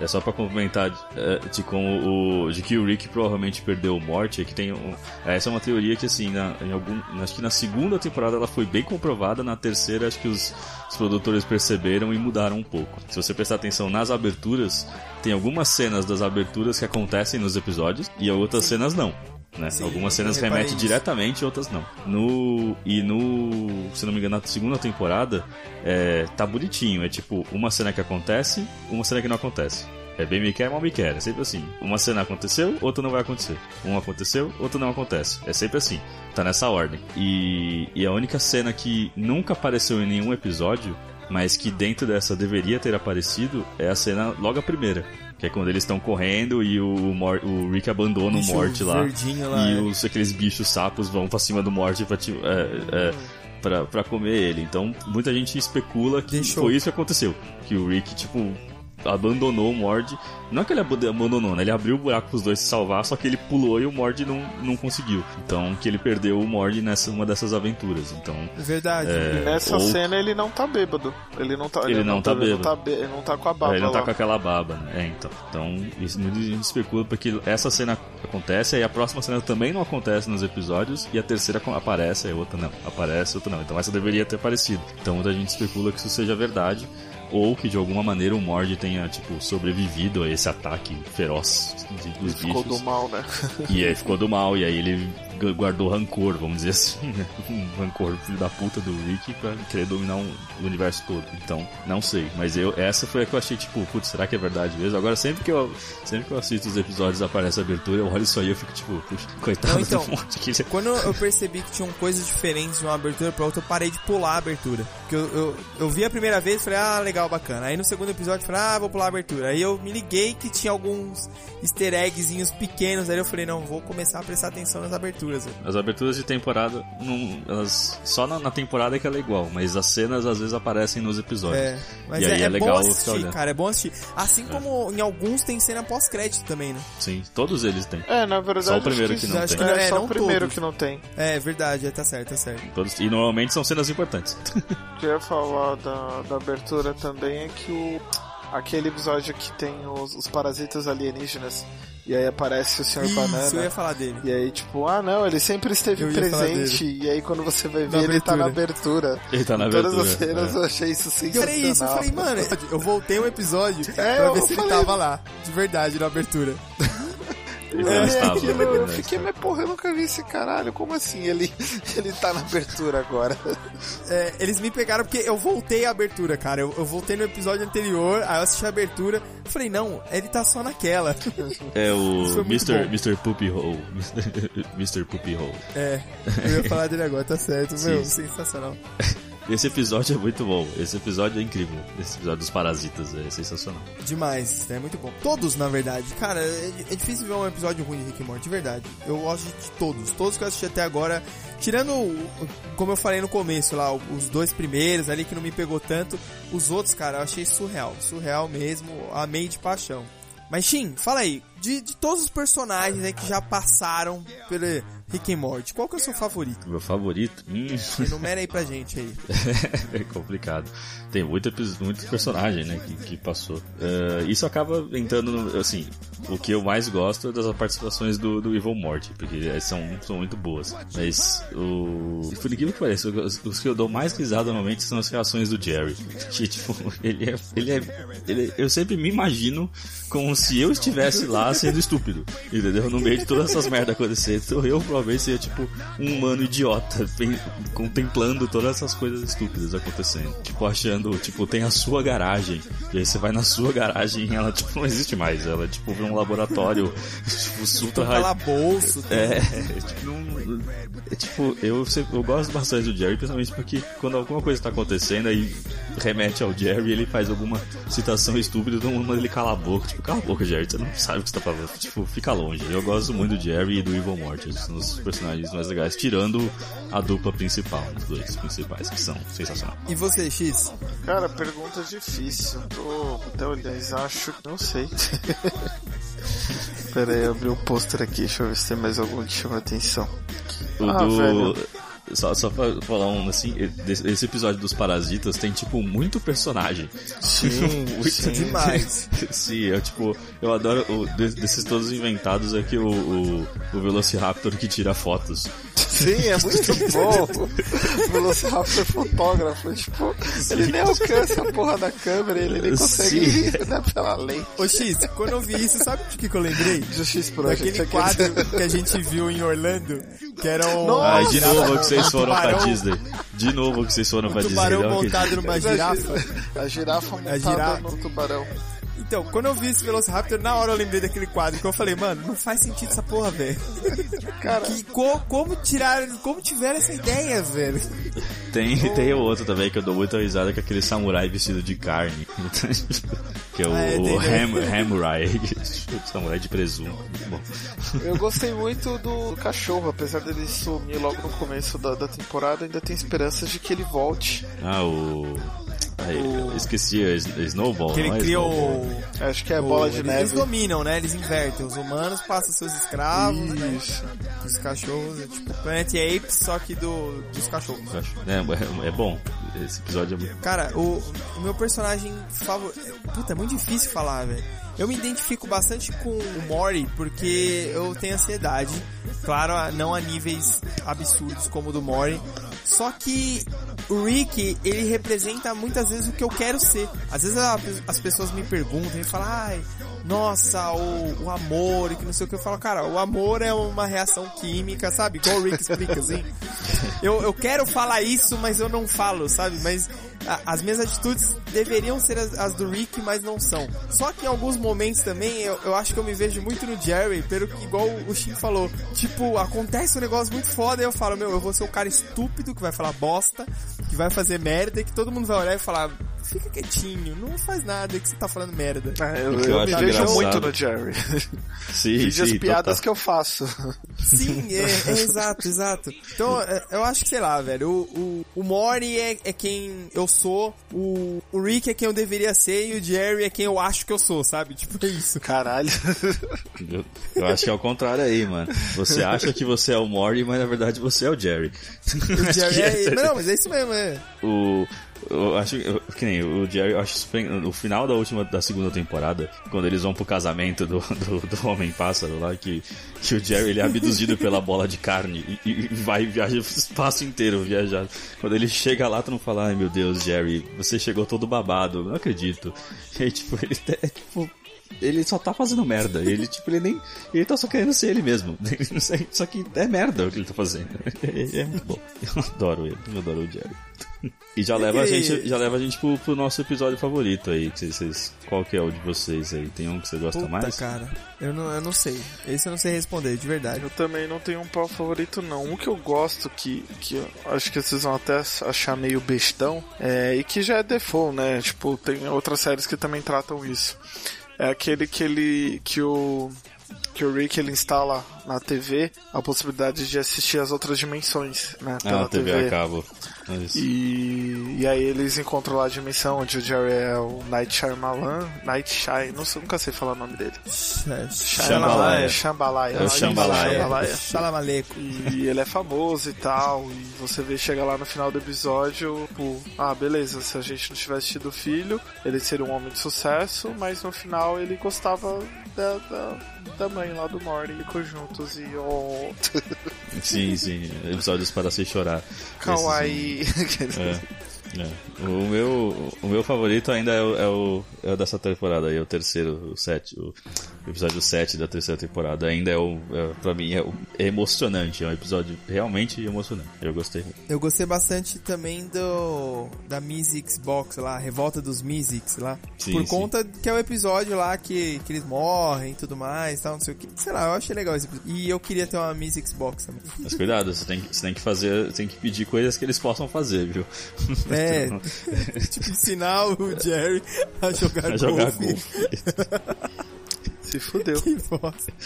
é só pra complementar de, é, de como o de que o Rick provavelmente perdeu o morte, é que tem um, essa é uma teoria que assim, na, em algum, acho que na segunda temporada ela foi bem comprovada, na terceira acho que os, os produtores perceberam e mudaram um pouco. Se você prestar atenção nas aberturas, tem algumas cenas das aberturas que acontecem nos episódios e outras cenas não. Né? Sim, Algumas cenas remetem diretamente, outras não. No e no, se não me engano, na segunda temporada é, tá bonitinho. É tipo uma cena que acontece, uma cena que não acontece. É bem me quer, mal me quer. É sempre assim. Uma cena aconteceu, outra não vai acontecer. Um aconteceu, outro não acontece. É sempre assim. Tá nessa ordem. E, e a única cena que nunca apareceu em nenhum episódio, mas que dentro dessa deveria ter aparecido, é a cena logo a primeira. Que é quando eles estão correndo e o, o Rick abandona Bicho o Morty lá. lá, e é. os, aqueles bichos sapos vão pra cima do Morty pra, é, é, pra, pra comer ele. Então muita gente especula que Deixou. foi isso que aconteceu. Que o Rick, tipo, abandonou o Mord. Não é que ele ab- abandonou, né? Ele abriu o buraco pros dois se salvar, só que ele pulou e o Mord não, não conseguiu. Então que ele perdeu o Mord nessa uma dessas aventuras. Então. Verdade. É, E nessa ou- cena ele não tá bêbado. Ele não tá, Ele não tá ele não bêbado. tá, bê- ele não tá com a baba É, ele não tá lá. com aquela baba, né? É, então. Então, isso muita gente especula porque essa cena acontece, aí a próxima cena também não acontece nos episódios, e a terceira aparece, aí a outra não. Aparece, a outra não. Então essa deveria ter aparecido. Então muita gente especula que isso seja verdade. Ou que de alguma maneira o Mord tenha, tipo, sobrevivido a esse ataque feroz de, dos Ficou bichos. do mal, né? E aí ficou do mal, e aí ele guardou rancor, vamos dizer assim, [LAUGHS] né? Um rancor filho da puta do Rick pra querer dominar um- o universo todo. Então, não sei. Mas eu, essa foi a que eu achei, tipo, putz, será que é verdade mesmo? Agora, sempre que eu, sempre que eu assisto os episódios aparece a abertura, eu olho isso aí e eu fico, tipo, puxa, coitado Não, então, do monte que quando eu percebi que tinham coisas diferentes de uma abertura pra outra, eu parei de pular a abertura. Porque eu, eu, eu vi a primeira vez e falei, ah, legal, bacana. Aí no segundo episódio eu falei, ah, vou pular a abertura. Aí eu me liguei que tinha alguns easter eggzinhos pequenos. Aí eu falei, não, vou começar a prestar atenção nas aberturas. As aberturas de temporada, não, elas, só na, na temporada é que ela é igual, mas as cenas às vezes aparecem nos episódios. É, mas e é, aí é, é legal bom assistir, olhando. cara, é bom assistir. Assim como em alguns tem cena pós-crédito também, né? Sim, todos eles têm. É, na verdade. Só o primeiro acho que não acho tem. que É, é, só não o primeiro todos. que não tem. É, verdade, é, tá certo, tá certo. Todos, e normalmente são cenas importantes. O que eu ia falar da, da abertura também é que o aquele episódio que tem os, os parasitas alienígenas e aí aparece o Sr. Isso, Banana. eu ia falar dele. E aí, tipo, ah não, ele sempre esteve presente. E aí quando você vai ver, Na ele tá na abertura. Ele tá na Em Todas as abertura, cenas é. eu achei isso Eu sensacional. falei isso, eu falei, mano, eu voltei um episódio [LAUGHS] É, pra ver se ele falei- tava lá, de verdade, na abertura. Eu É, estava, aquilo, eu fiquei, mas porra, eu nunca vi esse caralho. Como assim? Ele, [LAUGHS] ele tá na abertura agora. É, eles me pegaram porque eu voltei a abertura, cara. Eu, eu voltei no episódio anterior, aí eu assisti a abertura. Falei, não, ele tá só naquela. [LAUGHS] É o Mr. Mr. Poopy Hole. [LAUGHS] Mr. Poopy Hole. É, eu ia falar dele agora, tá certo. Sim. Meu, sensacional. Esse episódio é muito bom. Esse episódio é incrível. Esse episódio dos parasitas é sensacional. Demais, é muito bom. Todos, na verdade. Cara, é, é difícil ver um episódio ruim de Rick and Morty, de verdade. Eu gosto de todos. Todos que eu assisti até agora. Tirando, como eu falei no começo lá, os dois primeiros ali que não me pegou tanto. Os outros, cara, eu achei surreal. Surreal mesmo. Amei de paixão. Mas, Shin, fala aí. De, de todos os personagens aí que já passaram pelo Rick and Morty, qual que é o seu favorito? Meu favorito? Hum. Enumera aí pra gente aí. [LAUGHS] é complicado. Tem muito, muito personagem, né, que, que passou. Eh, isso acaba entrando, no- assim, o que eu mais gosto é das participações do, do Evil Morty, porque são, são muito boas. Mas, o... por incrível que pareça, os, que eu dou mais risada normalmente são as reações do Jerry. [LAUGHS] Que, tipo, ele é, ele é, ele- eu sempre me imagino como se eu estivesse lá sendo estúpido, entendeu? No meio de todas essas merdas acontecendo. Então eu provavelmente seria, tipo, um humano idiota, contemplando todas essas coisas estúpidas acontecendo. Tipo, achando, tipo, tem a sua garagem. E aí você vai na sua garagem e ela, tipo, não existe mais. Ela, tipo, vê um laboratório, [LAUGHS] tipo, super calabouço. É, é, tipo, não- é, tipo, eu, eu gosto bastante do Jerry, principalmente porque quando alguma coisa tá acontecendo, aí remete ao Jerry ele faz alguma citação estúpida, todo mundo manda ele cala a boca. Tipo, cala a boca, Jerry, você não sabe o que você tá falando. Tipo, fica longe. Eu gosto muito do Jerry e do Evil Morty, são os personagens mais legais, tirando a dupla principal, os dois principais, que são sensacionais. E você, X? Cara, pergunta difícil. Tô até olhando, acho. Não sei. [LAUGHS] Pera aí, abri o pôster aqui, deixa eu ver se tem mais algum que chama atenção. O Ah, do. velho. Só, só pra falar um assim, esse episódio dos Parasitas tem, tipo, muito personagem. Sim, [LAUGHS] muito sim. Demais. [LAUGHS] Sim, eu tipo, eu adoro o, de- desses todos inventados aqui o, o, o Velociraptor que tira fotos. Sim, é muito bom. O Velociraptor é fotógrafo, tipo, ele nem alcança a porra da câmera, ele nem consegue Sim. ir né, pela lente. Ô X, quando eu vi isso, sabe de que, que eu lembrei? Do X Project. Daquele aquele- quadro que a gente viu em Orlando, que era um... Nossa! Ai, de novo que vocês foram pra tubarão- Disney. De novo que vocês foram pra Um Disney. tubarão não acredito. montado numa girafa. A girafa montada girafa. no tubarão. Então, quando eu vi esse Velociraptor, na hora eu lembrei daquele quadro que eu falei, mano, não faz sentido essa porra, velho. [LAUGHS] Cara, Que, co- como tirar, como tiveram essa ideia, velho? Tem, tem outro também que eu dou muita risada, que é aquele samurai vestido de carne. [LAUGHS] que é o, Ah, é, o né? Ham, Hamurai. [LAUGHS] samurai de presunto. Bom. eu gostei muito do cachorro, apesar dele sumir logo no começo da, da temporada, ainda tem esperanças de que ele volte. Ah, o. Ai, eu esqueci, é S- Snowball. Que ele é cria Snowball. o... Acho que é o- bola de eles, neve. Eles dominam, né? Eles invertem. Os humanos passam seus escravos, né? Isso. Os cachorros, é tipo Planet Apes, só que do, dos cachorros. É, é, é bom. Esse episódio é muito. Cara, o, o meu personagem favorito. Puta, é muito difícil falar, velho. Eu me identifico bastante com o Mori porque eu tenho ansiedade. Claro, não a níveis absurdos como o do Mori. Só que o Rick, ele representa muitas vezes o que eu quero ser. Às vezes as pessoas me perguntam e falam, ai, nossa, o, o amor e que não sei o que. Eu falo, cara, o amor é uma reação química, sabe? Igual o Rick explica, assim. Eu, eu quero falar isso, mas eu não falo, sabe? Mas as minhas atitudes deveriam ser as, as do Rick, mas não são. Só que em alguns momentos também eu, eu acho que eu me vejo muito no Jerry, pelo que igual o Shin falou. Tipo, acontece um negócio muito foda e eu falo, meu, eu vou ser o cara estúpido que vai falar bosta, que vai fazer merda e que todo mundo vai olhar e falar, fica quietinho, não faz nada que você tá falando merda. Ah, eu, eu eu me vejo engraçado- muito no Jerry. [LAUGHS] Sim, Vídeo as sim, piadas total. que eu faço. Sim, [LAUGHS] é, é exato, exato. Então, é, eu acho que, sei lá, velho, o, o, o Mori é, é quem eu sou, o, o Rick é quem eu deveria ser e o Jerry é quem eu acho que eu sou, sabe? [LAUGHS] Tipo, é isso. Caralho. Eu, eu acho que é o contrário aí, mano. Você acha que você é o Morty, mas na verdade você é o Jerry. O [LAUGHS] Jerry é... Não, mas é isso mesmo, é. o eu acho que nem o Jerry, acho no final da última da segunda temporada, quando eles vão pro casamento do, [LAUGHS] do, do homem pássaro lá, que, que o Jerry ele é abduzido pela bola de carne e, e vai viaja o espaço inteiro viajar. Quando ele chega lá, tu não fala, ai meu Deus, Jerry, você chegou todo babado, não acredito. [LAUGHS] E tipo, ele é tipo ele só tá fazendo merda. Ele, tipo, ele nem. Ele tá só querendo ser ele mesmo. [LAUGHS] Ele não sei- Só que é merda o que ele tá fazendo. [LAUGHS] É, é muito bom. Eu adoro ele. Eu adoro o Jerry. E já leva a gente, já leva a gente pro, pro nosso episódio favorito aí. Que vocês- vocês, qual que é o de vocês aí? Tem um que você gosta Puta, mais? cara. Eu não, eu não sei. Esse eu não sei responder, de verdade. Eu também não tenho um pau favorito, não. Um que eu gosto, que, que eu acho que vocês vão até achar meio bestão, é, e que já é default, né? Tipo, tem outras séries que também tratam isso. É aquele que ele. que o. que o Rick ele instala na TV a possibilidade de assistir as outras dimensões, né? Pela Ah, TV a cabo. É. E, e aí eles encontram lá a dimensão onde o Jerry é o Night Shyamalan, Night Shy, não sei, nunca sei falar o nome dele. Shambhalaya. Shambhalaya. É o Shambhalaya. Shambhalaya. Salamaleco. E ele é famoso e tal, e você vê, chega lá no final do episódio, tipo, ah, beleza, se a gente não tivesse tido filho, ele seria um homem de sucesso, mas no final ele gostava da, da, da mãe lá do Morty, e ficou juntos e, oh, Sim, sim. Episódios para se chorar. kawaii. Esses, [LAUGHS] é, é. O meu, o meu favorito ainda é o, é o, é o dessa temporada aí, é o terceiro, o sete, o episódio 7 da terceira temporada. Ainda é o, é, pra mim, é, o- é emocionante, é um episódio realmente emocionante. Eu gostei. Eu gostei bastante também do da Mysics Box lá, Revolta dos Mysics lá. Sim, por sim. conta que é o episódio lá que, que eles morrem e tudo mais, tal, não sei o que. Sei lá, eu achei legal esse episódio. E eu queria ter uma Mysics Box também. Mas cuidado, você tem, que- você tem que fazer, tem que pedir coisas que eles possam fazer, viu? É, Então, [LAUGHS] tipo, ensinar o Jerry a jogar a jogar golfe. [LAUGHS] Se fudeu. Que bosta. [LAUGHS]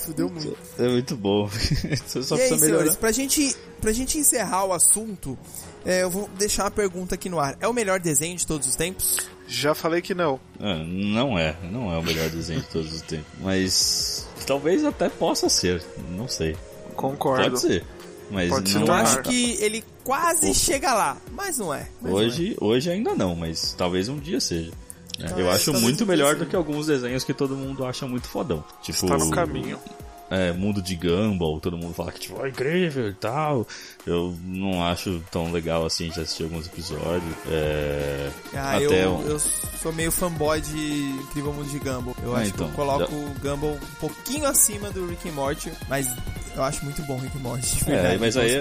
Fudeu muito. É muito bom. Você só e aí, melhorar. senhores, pra gente, pra gente encerrar o assunto, é, eu vou deixar uma pergunta aqui no ar. É o melhor desenho de todos os tempos? Já falei que não. Ah, não é, não é o melhor desenho de todos os tempos. Mas talvez até possa ser, não sei. Concordo. Pode ser. Mas Pode não Eu acho que ele quase chega lá, mas não é. Mas não é. Hoje, hoje ainda não, mas talvez um dia seja. né? Eu acho talvez muito melhor do que alguns desenhos que todo mundo acha muito fodão. Tipo, Está no caminho. É, mundo de Gumball, todo mundo fala que tipo, é incrível e tal. Eu não acho tão legal assim, já assisti alguns episódios. É, Ah, até eu, um- eu sou meio fanboy de Incrível Mundo de Gumball. Eu Ah, acho então, que eu coloco já- o Gumball um pouquinho acima do Rick and Morty, mas eu acho muito bom o Rick and Morty. É, mas eu aí é,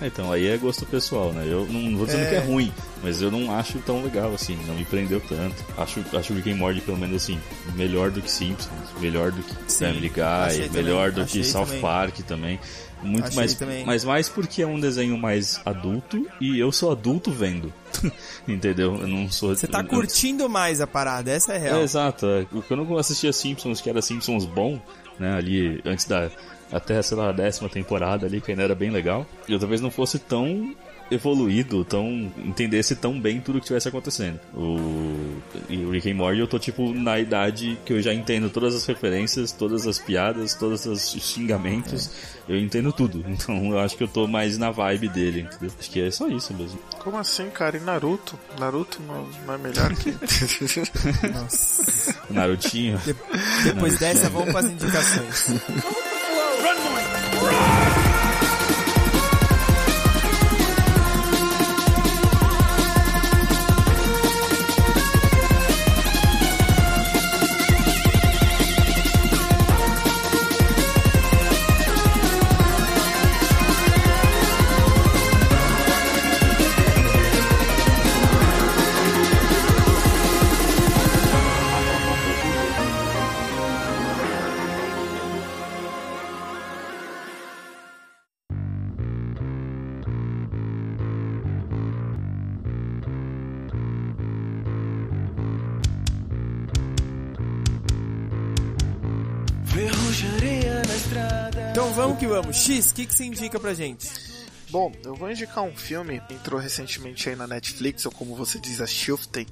é, então, aí é gosto pessoal, né? Eu não vou dizendo É. que é ruim, mas eu não acho tão legal assim, não me prendeu tanto. Acho, acho Rick and Morty, pelo menos assim, melhor do que Simpsons, melhor do que Sim, Family Guy, também, melhor do achei que South também. Park também. Muito Achei mais, também. mas mais porque é um desenho mais adulto e eu sou adulto vendo. [LAUGHS] Entendeu? Eu não sou. Você tá eu- curtindo mais a parada, essa é real. é, exato. Quando eu assistia Simpsons, que era Simpsons bom, né, ali antes da até, sei lá, a décima temporada ali, que ainda era bem legal, eu talvez não fosse tão evoluído, tão entendesse tão bem tudo que estivesse acontecendo. O e o Rick and Morty eu tô tipo na idade que eu já entendo todas as referências, todas as piadas, todos os xingamentos, eu entendo tudo. [LAUGHS] Então eu acho que eu tô mais na vibe dele, entendeu? Acho que é só isso mesmo. Como assim, cara? E Naruto? Naruto não, é melhor que. [LAUGHS] Nossa. Narutinho. De- depois dessa, vamos para as indicações. [LAUGHS] Run, boy! Run! Vamos. X, o que, que você indica pra gente? Bom, eu vou indicar um filme que entrou recentemente aí na Netflix, ou como você diz, a Shifting,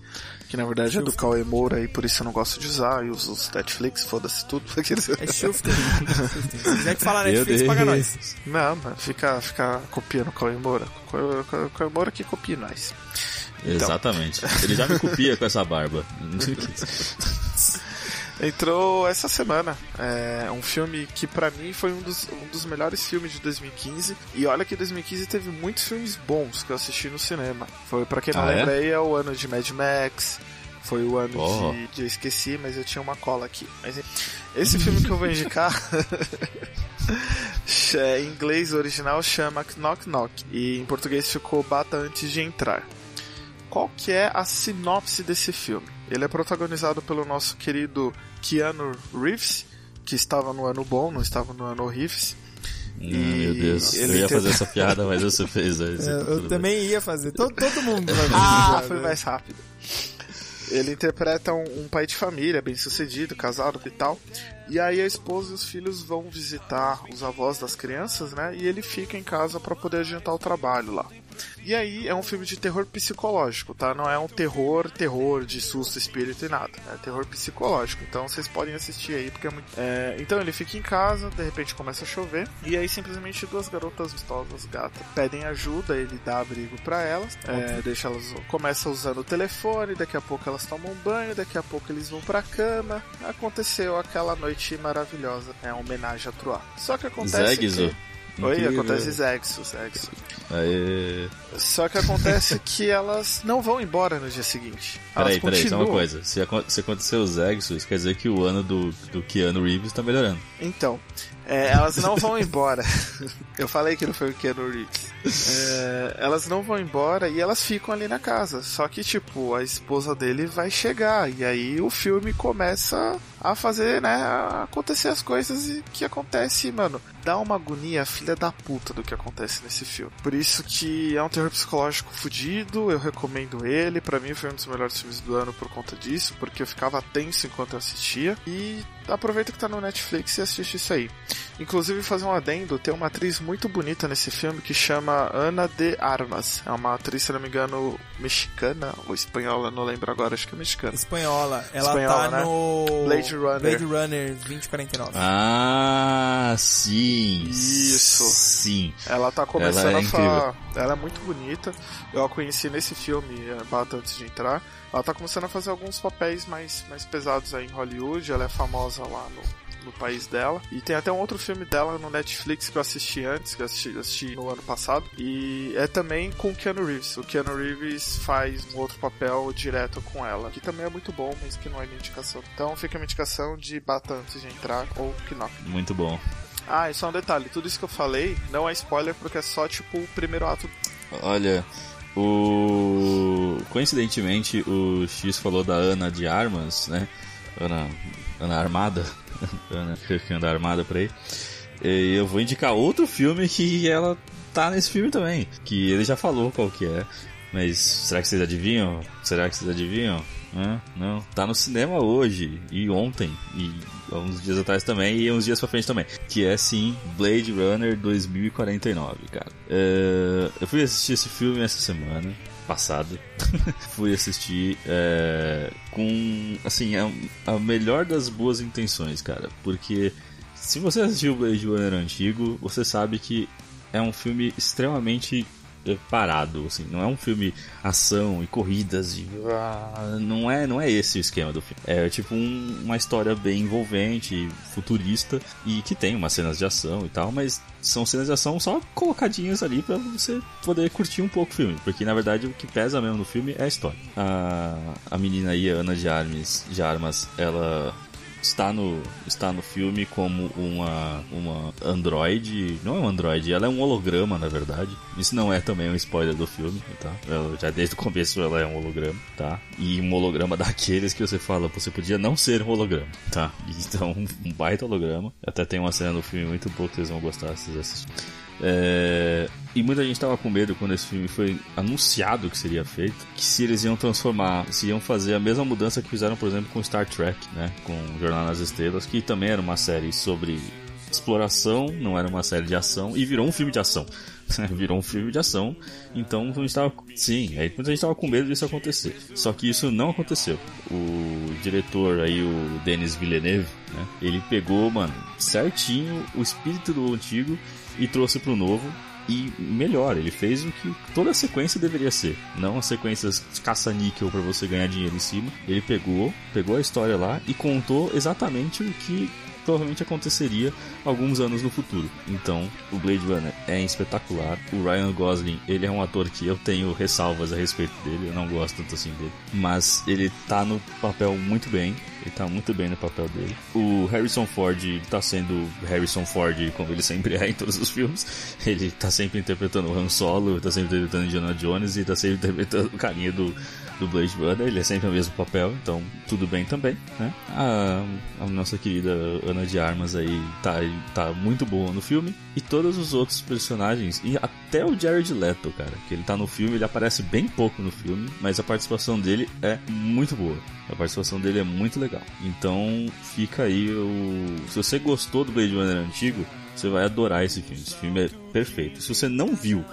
que na verdade é do Cauê Moura e por isso eu não gosto de usar, e uso os Netflix, foda-se tudo. É Shifting. Se quiser que falar Netflix, Deus. paga nós. Não, mas fica, fica copiando o Cauê Moura. Cauê- Cauê Moura que copia nós. Então. Exatamente. Ele já me copia com essa barba. [LAUGHS] Entrou essa semana. É um filme que pra mim foi um dos, um dos melhores filmes de 2015. E olha que 2015 teve muitos filmes bons que eu assisti no cinema. Foi, pra quem não Ah, é? lembra aí, é o ano de Mad Max. Foi o ano Oh. de, de. Eu esqueci, mas eu tinha uma cola aqui. Mas esse filme que eu vou indicar. [LAUGHS] é, em inglês o original chama Knock Knock. E em português ficou Bata Antes de Entrar. Qual que é a sinopse desse filme? Ele é protagonizado pelo nosso querido Keanu Reeves, que estava no ano bom, não estava no ano Reeves. Ah, meu Deus, eu ele ia tem- fazer essa piada, mas você [LAUGHS] fez. aí, É, tá eu bem. também ia fazer. Todo, todo mundo vai [LAUGHS] fazer. Ah, foi mais rápido. Ele interpreta um, um pai de família, bem sucedido, casado e tal. E aí a esposa e os filhos vão visitar os avós das crianças, né? E ele fica em casa para poder adiantar o trabalho lá. E aí é um filme de terror psicológico, tá? Não é um terror, terror de susto, espírito e nada. É terror psicológico. Então vocês podem assistir aí porque é muito. É, então ele fica em casa, de repente começa a chover e aí simplesmente duas garotas vistosas, gatas, pedem ajuda. Ele dá abrigo para elas, é, deixa elas começa usando o telefone. Daqui a pouco elas tomam banho, daqui a pouco eles vão pra cama. Aconteceu aquela noite maravilhosa, é uma homenagem a Truá. Só que acontece Zegzo. que Oi, acontece Zexo, Zexo. Aê. Só que acontece [LAUGHS] que elas não vão embora no dia seguinte. Peraí, peraí, só uma coisa. Se, se acontecer o Zegso, isso quer dizer que o ano do, do Keanu Reeves tá melhorando. Então, é, elas não vão embora. [LAUGHS] Eu falei que não foi o Keanu Reeves. É, elas não vão embora e elas ficam ali na casa. Só que, tipo, a esposa dele vai chegar. E aí o filme começa a fazer, né, a acontecer as coisas e que acontece, mano. Dá uma agonia, filha da puta, do que acontece nesse filme. Por isso que é um terror psicológico fudido, eu recomendo ele. Pra mim foi um dos melhores filmes do ano por conta disso, porque eu ficava tenso enquanto eu assistia. E aproveita que tá no Netflix e assiste isso aí. Inclusive, fazer um adendo, tem uma atriz muito bonita nesse filme que chama Ana de Armas. É uma atriz, se não me engano, mexicana ou espanhola, não lembro agora, acho que é mexicana. Espanhola. Ela Espanhola, tá né? no Blade Runner. Blade Runner 2049. Ah, sim. Isso. Sim. Ela tá começando Ela é a falar. Ela é muito bonita. Eu a conheci nesse filme, é, Bata antes de entrar. Ela tá começando a fazer alguns papéis mais, mais pesados aí em Hollywood. Ela é famosa lá no, no país dela. E tem até um outro filme dela no Netflix que eu assisti antes, que eu assisti, assisti no ano passado. E é também com o Keanu Reeves. O Keanu Reeves faz um outro papel direto com ela, que também é muito bom, mas que não é minha indicação. Então fica a minha indicação de Bata antes de entrar ou Knock. Muito bom. Ah, e só um detalhe, tudo isso que eu falei não é spoiler porque é só tipo o primeiro ato. Olha, o. Coincidentemente, o X falou da Ana de Armas, né? Ana Armada. [LAUGHS] Anda armada por aí. E eu vou indicar outro filme que ela tá nesse filme também. Que ele já falou qual que é. Mas será que vocês adivinham? Será que vocês adivinham? Hã? Não. Tá no cinema hoje e ontem. E há uns dias atrás também. E uns dias pra frente também. Que é sim Blade Runner 2049, cara. É, eu fui assistir esse filme essa semana passada. [LAUGHS] fui assistir é, com, assim, a, a melhor das boas intenções, cara. Porque se você assistiu Blade Runner antigo, você sabe que é um filme extremamente parado, assim, não é um filme ação e corridas e ah, não é não é esse o esquema do filme. É tipo um- uma história bem envolvente, futurista e que tem umas cenas de ação e tal, mas são cenas de ação só colocadinhas ali pra você poder curtir um pouco o filme, porque na verdade o que pesa mesmo no filme é a história. A, a menina aí, a Ana de Armas, de Armas, ela está no, está no filme como uma, uma androide. Não é um androide, ela é um holograma, na verdade. Isso não é também um spoiler do filme, tá? Ela, já desde o começo ela é um holograma, tá? E um holograma [LAUGHS] daqueles que você fala, você podia não ser um holograma, tá? Então, [LAUGHS] um baita holograma. Até tem uma cena no filme muito boa que vocês vão gostar se vocês assistirem. É, E muita gente tava com medo quando esse filme foi anunciado que seria feito, que se eles iam transformar, se iam fazer a mesma mudança que fizeram, por exemplo, com Star Trek, né? Com Jornada nas Estrelas, que também era uma série sobre exploração, não era uma série de ação, e virou um filme de ação. [LAUGHS] virou um filme de ação, então a gente tava, sim, aí muita gente tava com medo disso acontecer. Só que isso não aconteceu. O diretor aí, o Denis Villeneuve, né? Ele pegou, mano, certinho o espírito do antigo e trouxe pro novo e melhor, ele fez o que toda a sequência deveria ser, não as sequências caça-níquel para você ganhar dinheiro em cima. Ele pegou, pegou a história lá e contou exatamente o que provavelmente aconteceria alguns anos no futuro. Então, o Blade Runner é espetacular. O Ryan Gosling, ele é um ator que eu tenho ressalvas a respeito dele, eu não gosto tanto assim dele, mas ele tá no papel muito bem. Ele tá muito bem no papel dele. O Harrison Ford tá sendo Harrison Ford como ele sempre é em todos os filmes. Ele tá sempre interpretando o Han Solo, tá sempre interpretando Indiana Jones e tá sempre interpretando o carinha do, do Blade Runner. Ele é sempre o mesmo papel, então tudo bem também, né? A, a nossa querida Ana de Armas aí tá, tá muito boa no filme. E todos os outros personagens, e até o Jared Leto, cara, que ele tá no filme, ele aparece bem pouco no filme, mas a participação dele é muito boa. A participação dele é muito legal. Então fica aí o. Se você gostou do Blade Runner antigo, você vai adorar esse filme. Esse filme é perfeito. Se você não viu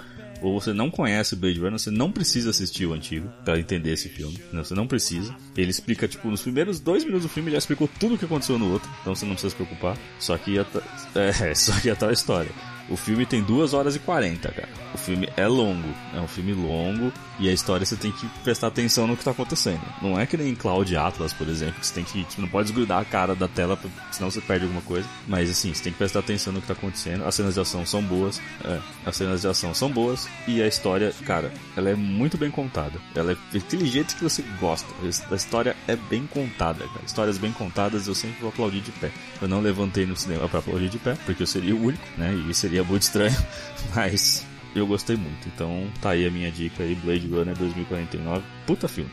ou você não conhece Blade Runner, você não precisa assistir o antigo para entender esse filme. Não, você não precisa. Ele explica, tipo, nos primeiros dois minutos do filme, ele já explicou tudo o que aconteceu no outro. Então você não precisa se preocupar. Só que ia [LAUGHS] é, só que ia tal história. O filme tem 2 horas e 40, cara. O filme é longo, é um filme longo e a história você tem que prestar atenção no que tá acontecendo. Não é que nem Cloud Atlas, por exemplo, que você tem que, tipo, não pode desgrudar a cara da tela, senão você perde alguma coisa. Mas assim, você tem que prestar atenção no que tá acontecendo. As cenas de ação são boas, é, as cenas de ação são boas e a história, cara, ela é muito bem contada. Ela é daquele jeito que você gosta. A história é bem contada, cara. Histórias bem contadas eu sempre vou aplaudir de pé. Eu não levantei no cinema para aplaudir de pé, porque eu seria o único, né? E seria muito estranho, [LAUGHS] mas eu gostei muito. Então tá aí a minha dica aí, Blade Runner 2049. Puta filme.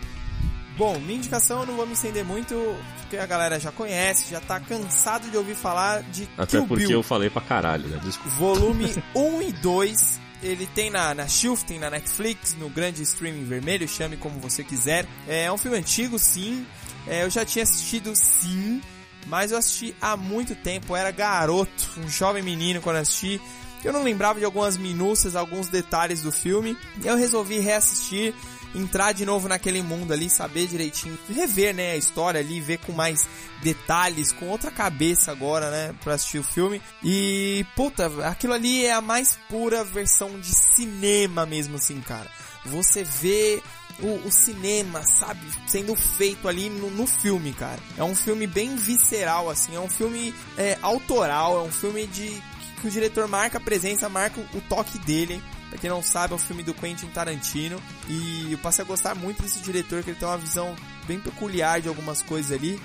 Bom, minha indicação eu não vou me estender muito, porque a galera já conhece, já tá cansado de ouvir falar de Até Kill porque Bill. eu falei pra caralho, né? Desculpa. Volume 1 [LAUGHS] e 2. Ele tem na, na Shift, tem na Netflix, no grande streaming vermelho, chame como você quiser. É um filme antigo, sim. É, eu já tinha assistido, sim. Mas eu assisti há muito tempo. Eu era garoto, um jovem menino quando assisti. Eu não lembrava de algumas minúcias, alguns detalhes do filme. Eu resolvi reassistir, entrar de novo naquele mundo ali, saber direitinho, rever, né, a história ali, ver com mais detalhes, com outra cabeça agora, né, pra assistir o filme. E, puta, aquilo ali é a mais pura versão de cinema mesmo, assim, cara. Você vê o, o, cinema, sabe? Sendo feito ali no, no, filme, cara. É um filme bem visceral, assim. É um filme é, autoral, é um filme de que o diretor marca a presença, marca o toque dele. Pra quem não sabe, é um filme do Quentin Tarantino. E eu passei a gostar muito desse diretor, que ele tem uma visão bem peculiar de algumas coisas ali.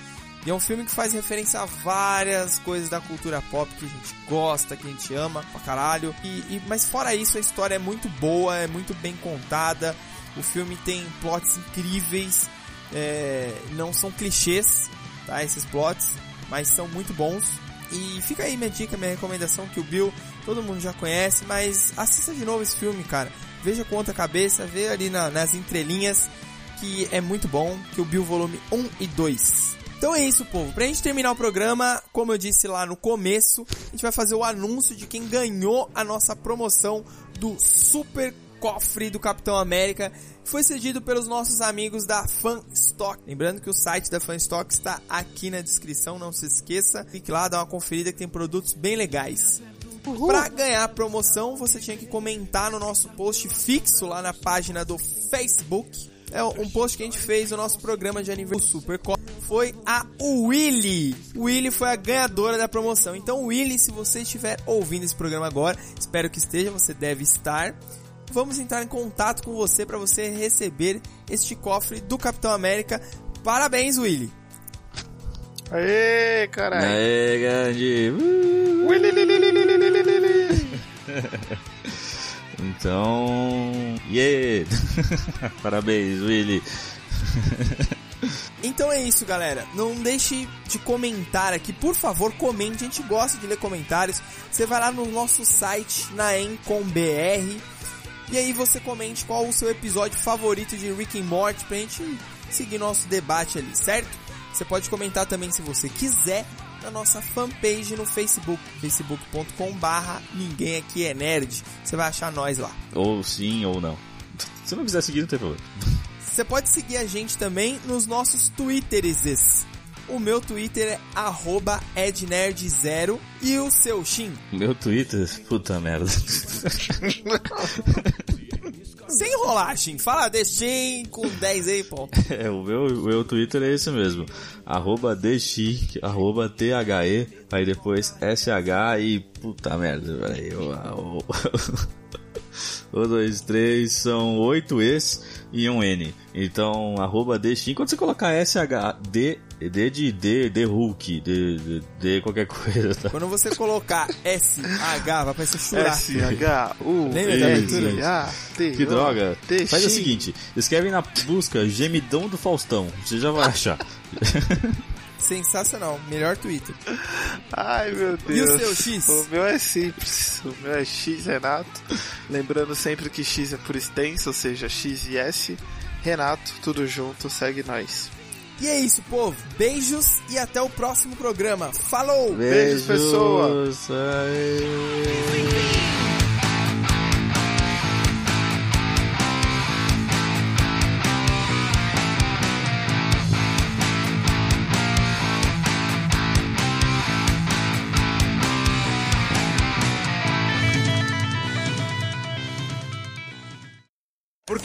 E é um filme que faz referência a várias coisas da cultura pop que a gente gosta, que a gente ama pra caralho. E, e, mas fora isso, a história é muito boa, é muito bem contada. O filme tem plots incríveis, é, não são clichês, tá? Esses plots, mas são muito bons. E fica aí minha dica, minha recomendação que o Bill todo mundo já conhece, mas assista de novo esse filme, cara. Veja com outra cabeça, vê ali na, nas entrelinhas que é muito bom, que o Bill volume 1 e 2. Então é isso, povo. Pra gente terminar o programa, como eu disse lá no começo, a gente vai fazer o anúncio de quem ganhou a nossa promoção do Super cofre do Capitão América foi cedido pelos nossos amigos da Fanstock. Lembrando que o site da Fanstock está aqui na descrição, não se esqueça. Fique lá, dá uma conferida que tem produtos bem legais. Para ganhar a promoção, você tinha que comentar no nosso post fixo lá na página do Facebook. É um post que a gente fez no nosso programa de aniversário Super. Foi a Willy. Willy foi a ganhadora da promoção. Então, Willy, se você estiver ouvindo esse programa agora, espero que esteja, você deve estar vamos entrar em contato com você para você receber este cofre do Capitão América. Parabéns, Willy! Aê, caralho! Aê, grande! Uh, Willy, li, li, li, li, li, li, li. [LAUGHS] Então, yeah! [LAUGHS] Parabéns, Willy! [LAUGHS] Então é isso, galera. Não deixe de comentar aqui, por favor, comente. A gente gosta de ler comentários. Você vai lá no nosso site na Encom.br e aí você comente qual o seu episódio favorito de Rick and Morty pra gente seguir nosso debate ali, certo? Você pode comentar também se você quiser na nossa fanpage no Facebook, facebook.com barra ninguém aqui é nerd. Você vai achar nós lá. Ou sim ou não. [LAUGHS] Se não quiser seguir, não tem problema. Você pode seguir a gente também nos nossos Twitters. O meu Twitter é arroba ednerd0 e o seu Shin? Meu Twitter? Puta merda. [LAUGHS] Sem enrolar, Shin. Fala Destin com 10 aí, pô. [LAUGHS] É, o meu, o meu Twitter é esse mesmo. Arroba DX, arroba aí depois SH e puta merda, peraí. O, o, o, dois, três, são oito E's e um N. Então, arroba DX, quando você colocar SH, D, D de D, D Hulk, D, D, D qualquer [LAUGHS] coisa, tá? Quando você colocar SH, vai aparecer chorar. S-H-U. [LAUGHS] Lembra da abertura? Que droga. Faz o seguinte, escreve na busca Gemidão do Faustão, você já vai achar. [LAUGHS] Sensacional. Melhor Twitter. Ai, meu Deus. E o seu X? O meu é simples. O meu é X Renato. Lembrando sempre que X é por extenso, ou seja, X e S. Renato, tudo junto, segue nós. E é isso, povo. Beijos e até o próximo programa. Falou! Beijos, pessoa. Aê.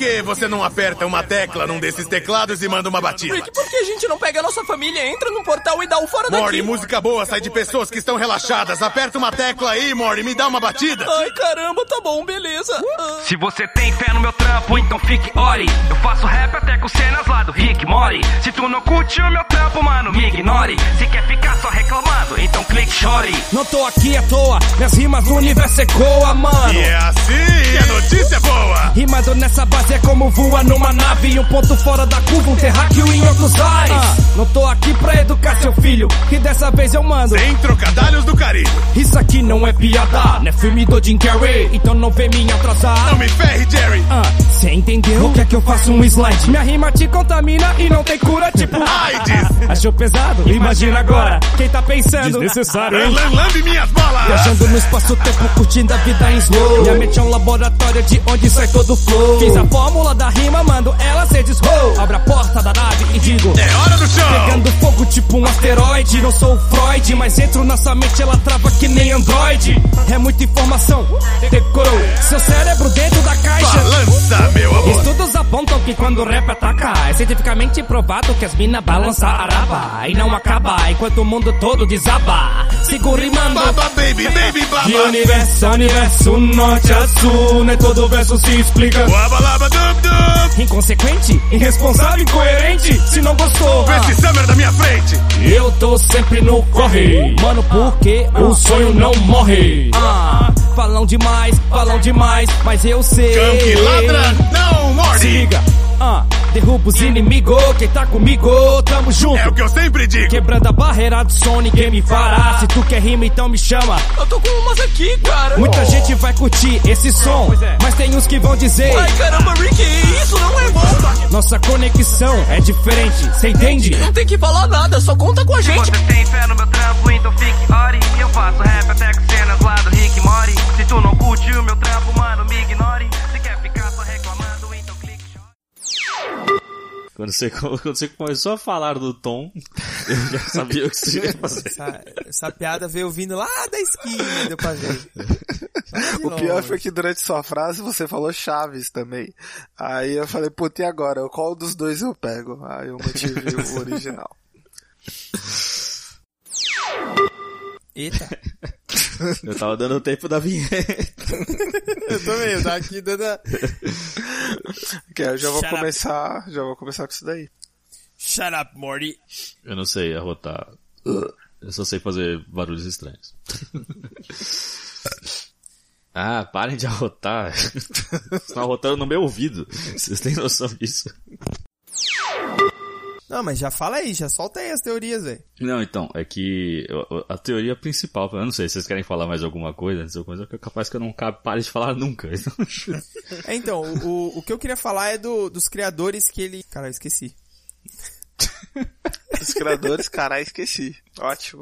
Que você não aperta uma tecla num desses teclados e manda uma batida? Rick, por que a gente não pega a nossa família, entra no portal e dá o fora daqui? Mori, música boa sai de pessoas que estão relaxadas. Aperta uma tecla aí, Mori, me dá uma batida. Ai, caramba, tá bom, beleza. Ah. Se você tem fé no meu trampo, então fique ore. Eu faço rap até com cenas lá do Rick Mori. Se tu não curte o meu trampo, mano, me ignore. Se quer ficar só reclamando, então clique chore. Não tô aqui à toa, minhas rimas no universo ecoa, mano. E é assim, que a notícia é boa. Rimando nessa base é como voa numa nave. Um ponto fora da curva, um terráqueo em outros ares. Ah, não tô aqui pra educar seu filho, que dessa vez eu mando. Sem trocadalhos do carinho. Isso aqui não é piada, não é filme do Jim Carrey. Então não vem me atrasar. Não me ferre, Jerry. Ah, cê entendeu? O que é que eu faço um slide? Minha rima te contamina e não tem cura, tipo [LAUGHS] AIDS. Achou pesado? Imagina agora. Quem tá pensando? Desnecessário, hein? Lambe minhas balas. Viajando no espaço-tempo, curtindo a vida em slow. Minha mente é um laboratório de onde sai todo o flow. Fiz a fórmula da rima, mando ela ser desroll. Abra a porta da nave e digo: É hora do show. Pegando fogo tipo um asteroide. Não sou o Freud, mas entro na sua mente, ela trava que nem Android. É muita informação, decorou. Seu cérebro dentro da caixa. Balança, meu amor. Estudos apontam que quando o rap ataca, é cientificamente provado que as minas balançam a raba. E não acaba enquanto o mundo todo desaba. Sigo rimando. Baba, baby, baby, baba. De universo a universo, norte a sul, nem todo verso se explica. Laba. Inconsequente, irresponsável, incoerente, se não gostou. Vê esse summer da minha frente. Eu tô sempre no corre, mano, porque o sonho não morre. Ah, falam demais, falam demais, mas eu sei. Cão que ladra, não morde. Se liga, ah, derruba os inimigos, quem tá comigo, tamo junto. É o que eu sempre digo. Quebrando a barreira do som, ninguém me fará. Se tu quer rima, então me chama. Eu tô com umas aqui, cara. Muita gente vai curtir esse som, mas tem uns que vão dizer: Ai, caramba, Rick, isso não é bom. Nossa conexão é diferente, cê entende? Não tem que falar nada, só conta com a Se gente. você tem fé no meu trampo, então fique ore. Eu faço rap até com cenas lá do Rick Mori. Se tu não curte o meu trampo, mano, me ignore. Quando você, [LAUGHS] quando você começou a falar do tom, eu já sabia o que você ia fazer. Essa, essa piada veio vindo lá da esquina, deu pra ver. O pior foi que durante sua frase você falou Chaves também. Aí eu falei, puta, e agora? Qual dos dois eu pego? Aí eu mantive o original. [LAUGHS] Eita. [LAUGHS] Eu tava dando o tempo da vinheta. [LAUGHS] eu também, eu tava aqui dando a... Que eu já vou Shut up. começar, já vou começar com isso daí. Shut up, Morty. Eu não sei arrotar. Eu só sei fazer barulhos estranhos. [LAUGHS] Ah, parem de arrotar. Vocês estão arrotando no meu ouvido. Vocês têm noção disso? Não, mas já fala aí, já solta aí as teorias, velho. Não, então, é que a teoria principal, eu não sei se vocês querem falar mais alguma coisa, antes coisa, é capaz que eu não pare de falar nunca. Então, [LAUGHS] É, então, o, o, o que eu queria falar é do, dos criadores que ele... Cara, eu esqueci. Os criadores, caralho, esqueci. Ótimo.